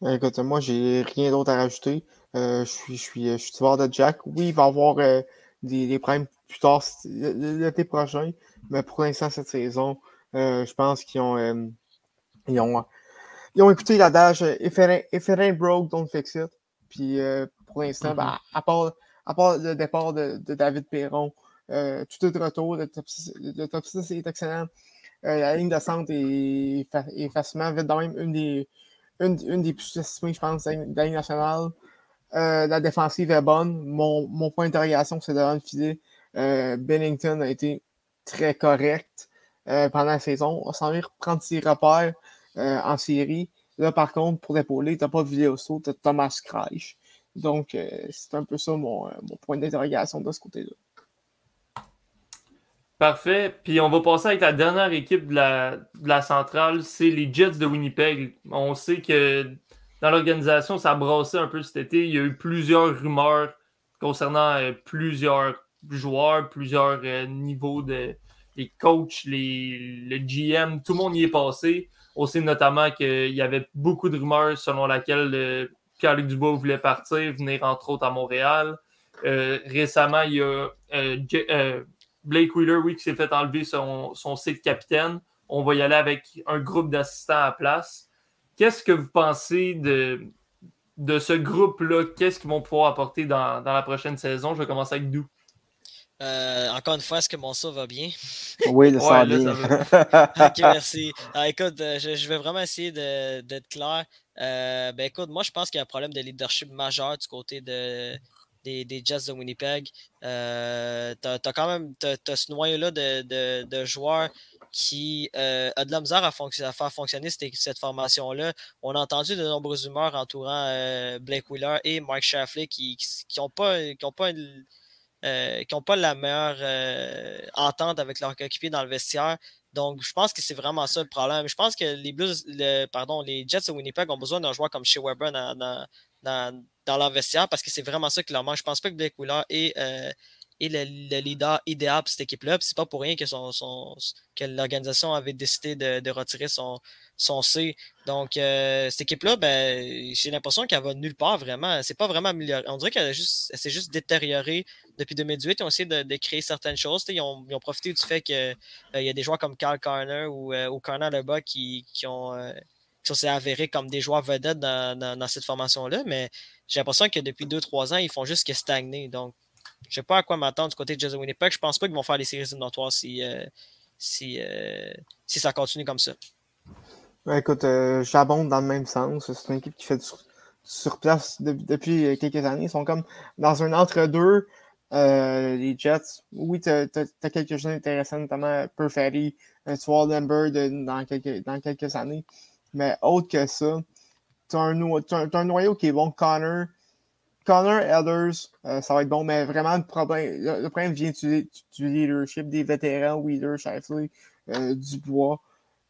Écoute, moi, j'ai rien d'autre à rajouter. je suis, je suis, je suis de Jack. Oui, il va avoir des, des problèmes plus tard l'été prochain. Mais pour l'instant, cette saison, je pense qu'ils ont, ils ont, ils ont écouté l'adage if, it ain't broke, don't fix it. Puis pour l'instant, ben, mm-hmm. à, part, à part le départ de, de David Perron, euh, tout est de retour. Le top 6, le top 6 est excellent. Euh, la ligne de centre est, est facilement même une des, une, des plus estimées, je pense, de nationale. Euh, la défensive est bonne. Mon, point d'interrogation, c'est devant le filet. Bennington a été très correct pendant la saison. On s'en vient reprendre ses repères en série. Là, par contre, pour l'épauler, tu n'as pas Villéoso, tu as Thomas Kreich. Donc, c'est un peu ça mon point d'interrogation de ce côté-là. Parfait. Puis on va passer avec la dernière équipe de la, centrale, c'est les Jets de Winnipeg. On sait que dans l'organisation, ça a brassé un peu cet été. Il y a eu plusieurs rumeurs concernant euh, plusieurs joueurs, plusieurs euh, niveaux de les coachs, les, le GM, tout le monde y est passé. On sait notamment qu'il y avait beaucoup de rumeurs selon laquelle euh, Dubois voulait partir, venir entre autres à Montréal. récemment, il y a Blake Wheeler, oui, qui s'est fait enlever son, son site capitaine. On va y aller avec un groupe d'assistants à place. Qu'est-ce que vous pensez de, de ce groupe-là? Qu'est-ce qu'ils vont pouvoir apporter dans, la prochaine saison? Je vais commencer avec Dou. Euh, encore une fois, est-ce que mon son va bien? Oui, le son bien. ok, merci. Ah, écoute, euh, je, vais vraiment essayer d'être clair. Euh, ben écoute, moi je pense qu'il y a un problème de leadership majeur du côté de, des, Jets de Winnipeg. Euh, tu as, quand même ce noyau-là de, joueurs qui euh, a de la misère à, faire fonctionner cette, formation-là. On a entendu de nombreuses humeurs entourant euh, Blake Wheeler et Mike Shafley qui n'ont pas, pas, pas la meilleure entente avec leur coéquipier dans le vestiaire. Donc, je pense que c'est vraiment ça le problème. Je pense que les Blues, pardon, les Jets de Winnipeg ont besoin d'un joueur comme Shea Weber dans, leur vestiaire parce que c'est vraiment ça qui leur manque. Je pense pas que Blake Wheeler est, euh, le, leader idéal pour cette équipe-là. C'est pas pour rien que, son, que l'organisation avait décidé de, retirer son, son C. Donc, euh, cette équipe-là, ben, j'ai l'impression qu'elle va nulle part vraiment. C'est pas vraiment amélioré. On dirait qu'elle s'est juste détériorée depuis 2018. Ils ont essayé de, créer certaines choses. Ils ont, ils ont, profité du fait qu'il euh, y a des joueurs comme Carl Carner ou, ou Carner Leba qui, qui ont qui s'est avéré comme des joueurs vedettes dans, cette formation-là, mais j'ai l'impression que depuis 2-3 ans, ils font juste que stagner. Donc, je ne sais pas à quoi m'attendre du côté de Jason Winnipeg. Je pense pas qu'ils vont faire les séries éliminatoires si, euh, si, euh, si ça continue comme ça. écoute, euh, j'abonde dans le même sens. C'est une équipe qui fait du, sur place depuis quelques années. Ils sont comme dans un entre-deux. les Jets, oui, tu as, quelques jeunes intéressants, notamment Perfetti, Swall dans, quelques, dans quelques années. Mais autre que ça, tu as, un noyau qui est bon. Connor, Connor Elders, euh, ça va être bon, mais vraiment, le problème, le, problème vient du, leadership des vétérans, Wheeler, Shifley, euh, Dubois.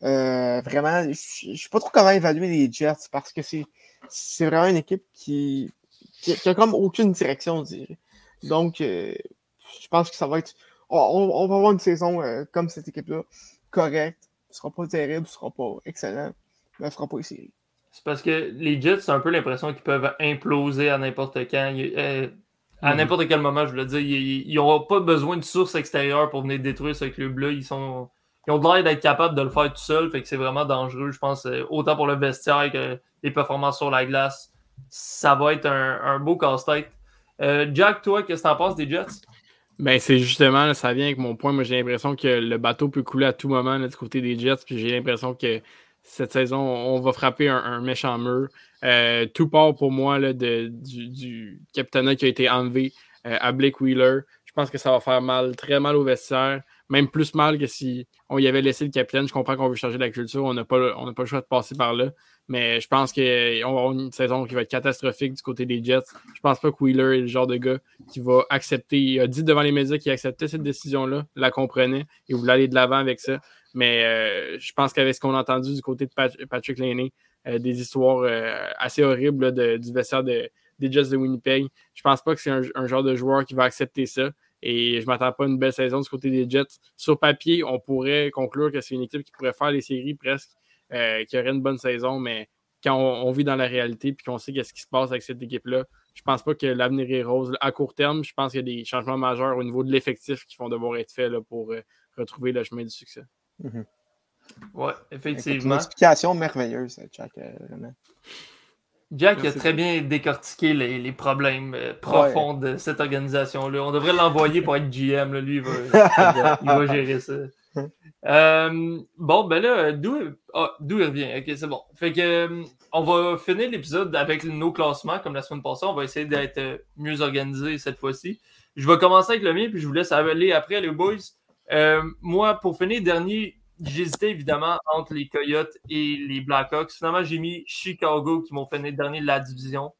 Euh, vraiment, je ne sais pas trop comment évaluer les Jets parce que c'est vraiment une équipe qui, qui, a comme aucune direction, je dirais. Donc, je pense que ça va être. On, va avoir une saison comme cette équipe-là, correcte. Ce ne sera pas terrible, ce ne sera pas excellent ne fera pas les séries. C'est parce que les Jets, c'est un peu l'impression qu'ils peuvent imploser à n'importe quand. Euh, à mhm. n'importe quel moment, je veux dire. Ils n'auront pas besoin de source extérieure pour venir détruire ce club-là. Ils, sont, ils ont l'air d'être capables de le faire tout seul. Fait que c'est vraiment dangereux, je pense, euh, autant pour le vestiaire que les performances sur la glace. Ça va être un, beau casse-tête. Euh, Jack, toi, qu'est-ce que tu en penses des Jets? Ben, c'est justement, ça vient avec mon point. Moi, j'ai l'impression que le bateau peut couler à tout moment du côté des Jets. Puis j'ai l'impression que cette saison, on va frapper un, méchant mur. Euh, tout part pour moi du, du capitaine qui a été enlevé euh, à Blake Wheeler. Je pense que ça va faire mal, très mal au vestiaire, même plus mal que si on y avait laissé le capitaine. Je comprends qu'on veut changer la culture, on n'a pas, pas le choix de passer par là. Mais je pense qu'on va avoir une saison qui va être catastrophique du côté des Jets. Je pense pas que Wheeler est le genre de gars qui va accepter. Il a dit devant les médias qu'il acceptait cette décision-là, la comprenait et voulait aller de l'avant avec ça. Mais euh, je pense qu'avec ce qu'on a entendu du côté de Patrick Laney, euh, des histoires euh, assez horribles du vestiaire des Jets de Winnipeg, je pense pas que c'est un, genre de joueur qui va accepter ça. Et je ne m'attends pas à une belle saison du côté des Jets. Sur papier, on pourrait conclure que c'est une équipe qui pourrait faire les séries presque, qui aurait une bonne saison, mais quand on, vit dans la réalité puis qu'on sait qu'est-ce qui se passe avec cette équipe-là, je pense pas que l'avenir est rose. À court terme, je pense qu'il y a des changements majeurs au niveau de l'effectif qui vont devoir être faits pour retrouver le chemin du succès. Mhm. Ouais, Écoute, Une effectivement. explication merveilleuse, Jack. euh, vraiment. Jack a très bien décortiqué les, les problèmes euh, profonds de cette organisation-là. On devrait l'envoyer pour être GM. là. Lui, il va, il va gérer ça. Euh, bon, ben là, d'où ah, d'où il revient? Ok, c'est bon. Fait que euh, on va finir l'épisode avec nos classements comme la semaine passée. On va essayer d'être mieux organisé cette fois-ci. Je vais commencer avec le mien, puis je vous laisse aller après, les boys. Euh, moi, pour finir dernier, j'hésitais évidemment entre les Coyotes et les Blackhawks. Finalement, j'ai mis Chicago qui m'ont fini dernier de la division.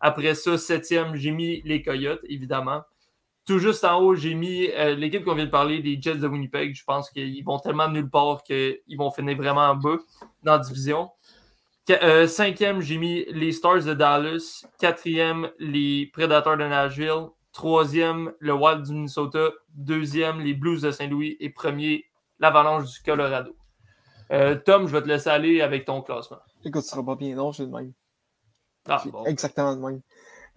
Après ça, septième, j'ai mis les Coyotes, évidemment. Tout juste en haut, j'ai mis euh, l'équipe qu'on vient de parler, les Jets de Winnipeg. Je pense qu'ils vont tellement nulle part qu'ils vont finir vraiment en bas dans la division. Euh, cinquième, j'ai mis les Stars de Dallas. Quatrième, les Predators de Nashville. Troisième, le Wild du Minnesota. Deuxième, les Blues de Saint-Louis. Et premier, l'Avalanche du Colorado. Euh, Tom, je vais te laisser aller avec ton classement. Écoute, ce sera pas bien long, j'ai le même. Ah, bon. Exactement le même.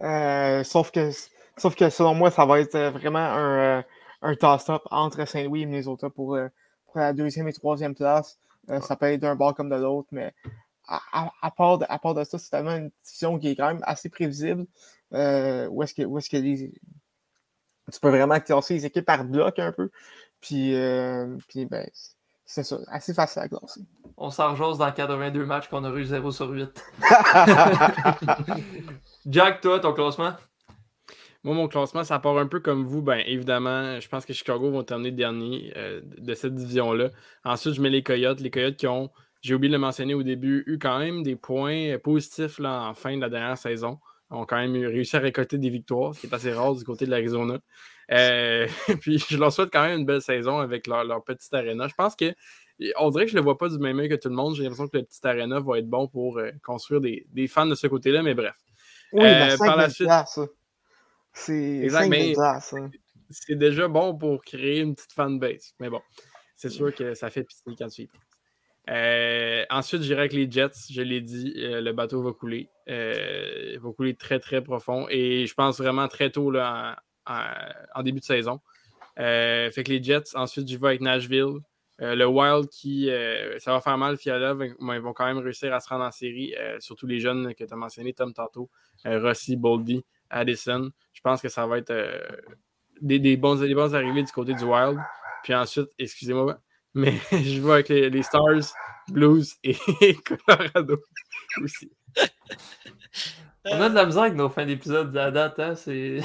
Euh, sauf, que, sauf que selon moi, ça va être euh, vraiment un, un toss-up entre Saint-Louis et Minnesota pour, pour la deuxième et troisième place. Euh, ça peut être d'un bord comme de l'autre, mais à, à- à part de, à part de ça, c'est tellement une division qui est quand même assez prévisible. Euh, où est-ce que, où est-ce que les- tu peux vraiment classer les équipes par bloc un peu. Puis, euh, puis ben, c'est ça, assez facile à classer. On s'en rejase dans 82 matchs qu'on a eu 0 sur 8. Jack, toi, ton classement? Moi, mon classement, ça part un peu comme vous. Ben, évidemment, je pense que Chicago vont terminer dernier euh, de cette division-là. Ensuite, je mets les Coyotes. Les Coyotes qui ont, j'ai oublié de le mentionner au début, eu quand même des points positifs là, en fin de la dernière saison. Ont quand même réussi à récolter des victoires, ce qui est assez rare du côté de l'Arizona. Euh, puis je leur souhaite quand même une belle saison avec leur, leur petite arena. Je pense que on dirait que je ne le vois pas du même œil que tout le monde. J'ai l'impression que le petit arena va être bon pour euh, construire des, des fans de ce côté-là, mais bref. Oui, Euh, mais 5 par la 000 suite-. C'est Exact, 5 000 mais- places, ça. c'est déjà bon pour créer une petite fanbase. Mais bon, c'est sûr que ça fait pitié quand tu y penses. Euh, ensuite, j'irai avec les Jets. Je l'ai dit, euh, le bateau va couler. Euh, va couler très, très profond. Et je pense vraiment très tôt là, en, début de saison. Euh, fait que les Jets, ensuite, j'y vais avec Nashville. Euh, le Wild qui, euh, ça va faire mal, Fiala, mais ils vont quand même réussir à se rendre en série. surtout les jeunes que tu as mentionnés, Tom euh, Rossi, Boldy, Addison. Je pense que ça va être des, des, bons, des bonnes arrivées du côté du Wild. Puis ensuite, excusez-moi, mais je vais avec les Stars, Blues et Colorado aussi. On a de la misère avec nos fins d'épisode à date, hein? C'est.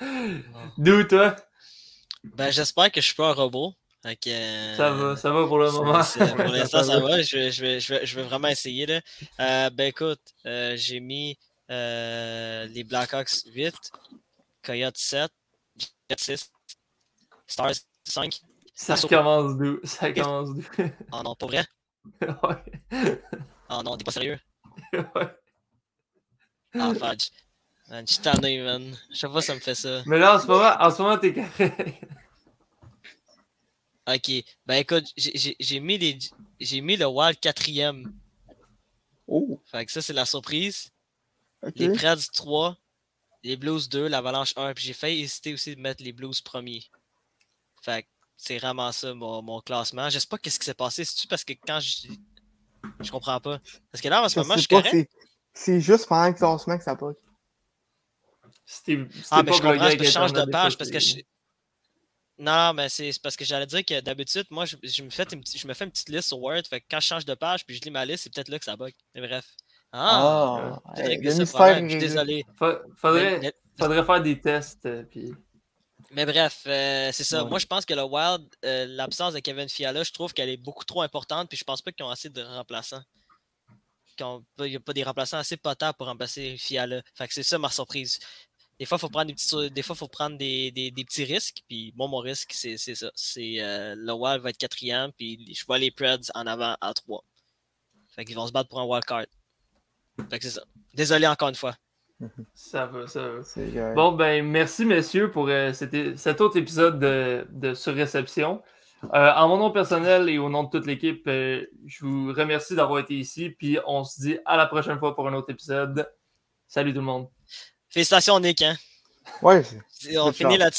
D'où toi? Ben, j'espère que je suis pas un robot. Euh, Ça va, ça va pour le moment. c'est- pour l'instant, Ça ça va. va. Je vais, je vais, je vais, je vais vraiment essayer. Là. Euh, ben écoute, euh, j'ai mis euh, les Blackhawks 8, Coyotes 7, Jets 6, Stars 5. Ça commence d'où? Ça commence d'où? Oh non, pour vrai? ouais. Oh non, t'es pas sérieux? Ouais. Ah, fudge. Man, je suis tanné, man. Chaque fois, ça me fait ça. Mais là, en ce moment, en ce moment, t'es correct. Ok. Ben écoute, j'ai- mis, les- j'ai mis le Wild quatrième. Oh, Fait que ça, c'est la surprise. Les Preds 3, les Blues 2, l'Avalanche 1. Puis j'ai failli hésiter aussi de mettre les Blues premiers. Fait que c'est vraiment ça mon, mon classement. Je sais pas qu'est-ce qui s'est passé. C'est-tu parce que quand je. Je comprends pas. Parce que là, en ce Je moment, je suis correct. c'est- C'est juste pendant le classement que ça bug. C'était Ah, mais je comprends, parce que je change de page. Parce que je... Non, mais c'est parce que j'allais dire que d'habitude, moi, je, je me fais une, petite- je me fais une petite liste sur Word. Fait que quand je change de page puis je lis ma liste, c'est peut-être là que ça bug. Mais bref. Ah! Ah, hey, le mystère Je suis désolé. Faudrait, Mais- faudrait faire des tests. euh, Puis... Mais bref, euh, c'est ça. Ouais. Moi, je pense que le Wild, euh, l'absence de Kevin Fiala, je trouve qu'elle est beaucoup trop importante. Puis je pense pas qu'ils ont assez de remplaçants. Il n'y a pas des remplaçants assez potables pour remplacer Fiala. Fait que c'est ça ma surprise. Des fois, il faut prendre des petits, des fois, faut prendre des, des- des petits risques. Puis moi, mon risque, c'est ça. C'est euh, le Wild va être quatrième. Puis je vois les Preds en avant à 3. Fait qu'ils vont se battre pour un wild card. Fait que c'est ça. Désolé encore une fois. Ça va, ça va. Bon, ben, merci, messieurs, pour euh, cet, autre épisode de, de Surréception. Euh, en mon nom personnel et au nom de toute l'équipe, euh, je vous remercie d'avoir été ici. Puis on se dit à la prochaine fois pour un autre épisode. Salut tout le monde. Félicitations, Nick. Hein? Ouais, On finit là-dessus.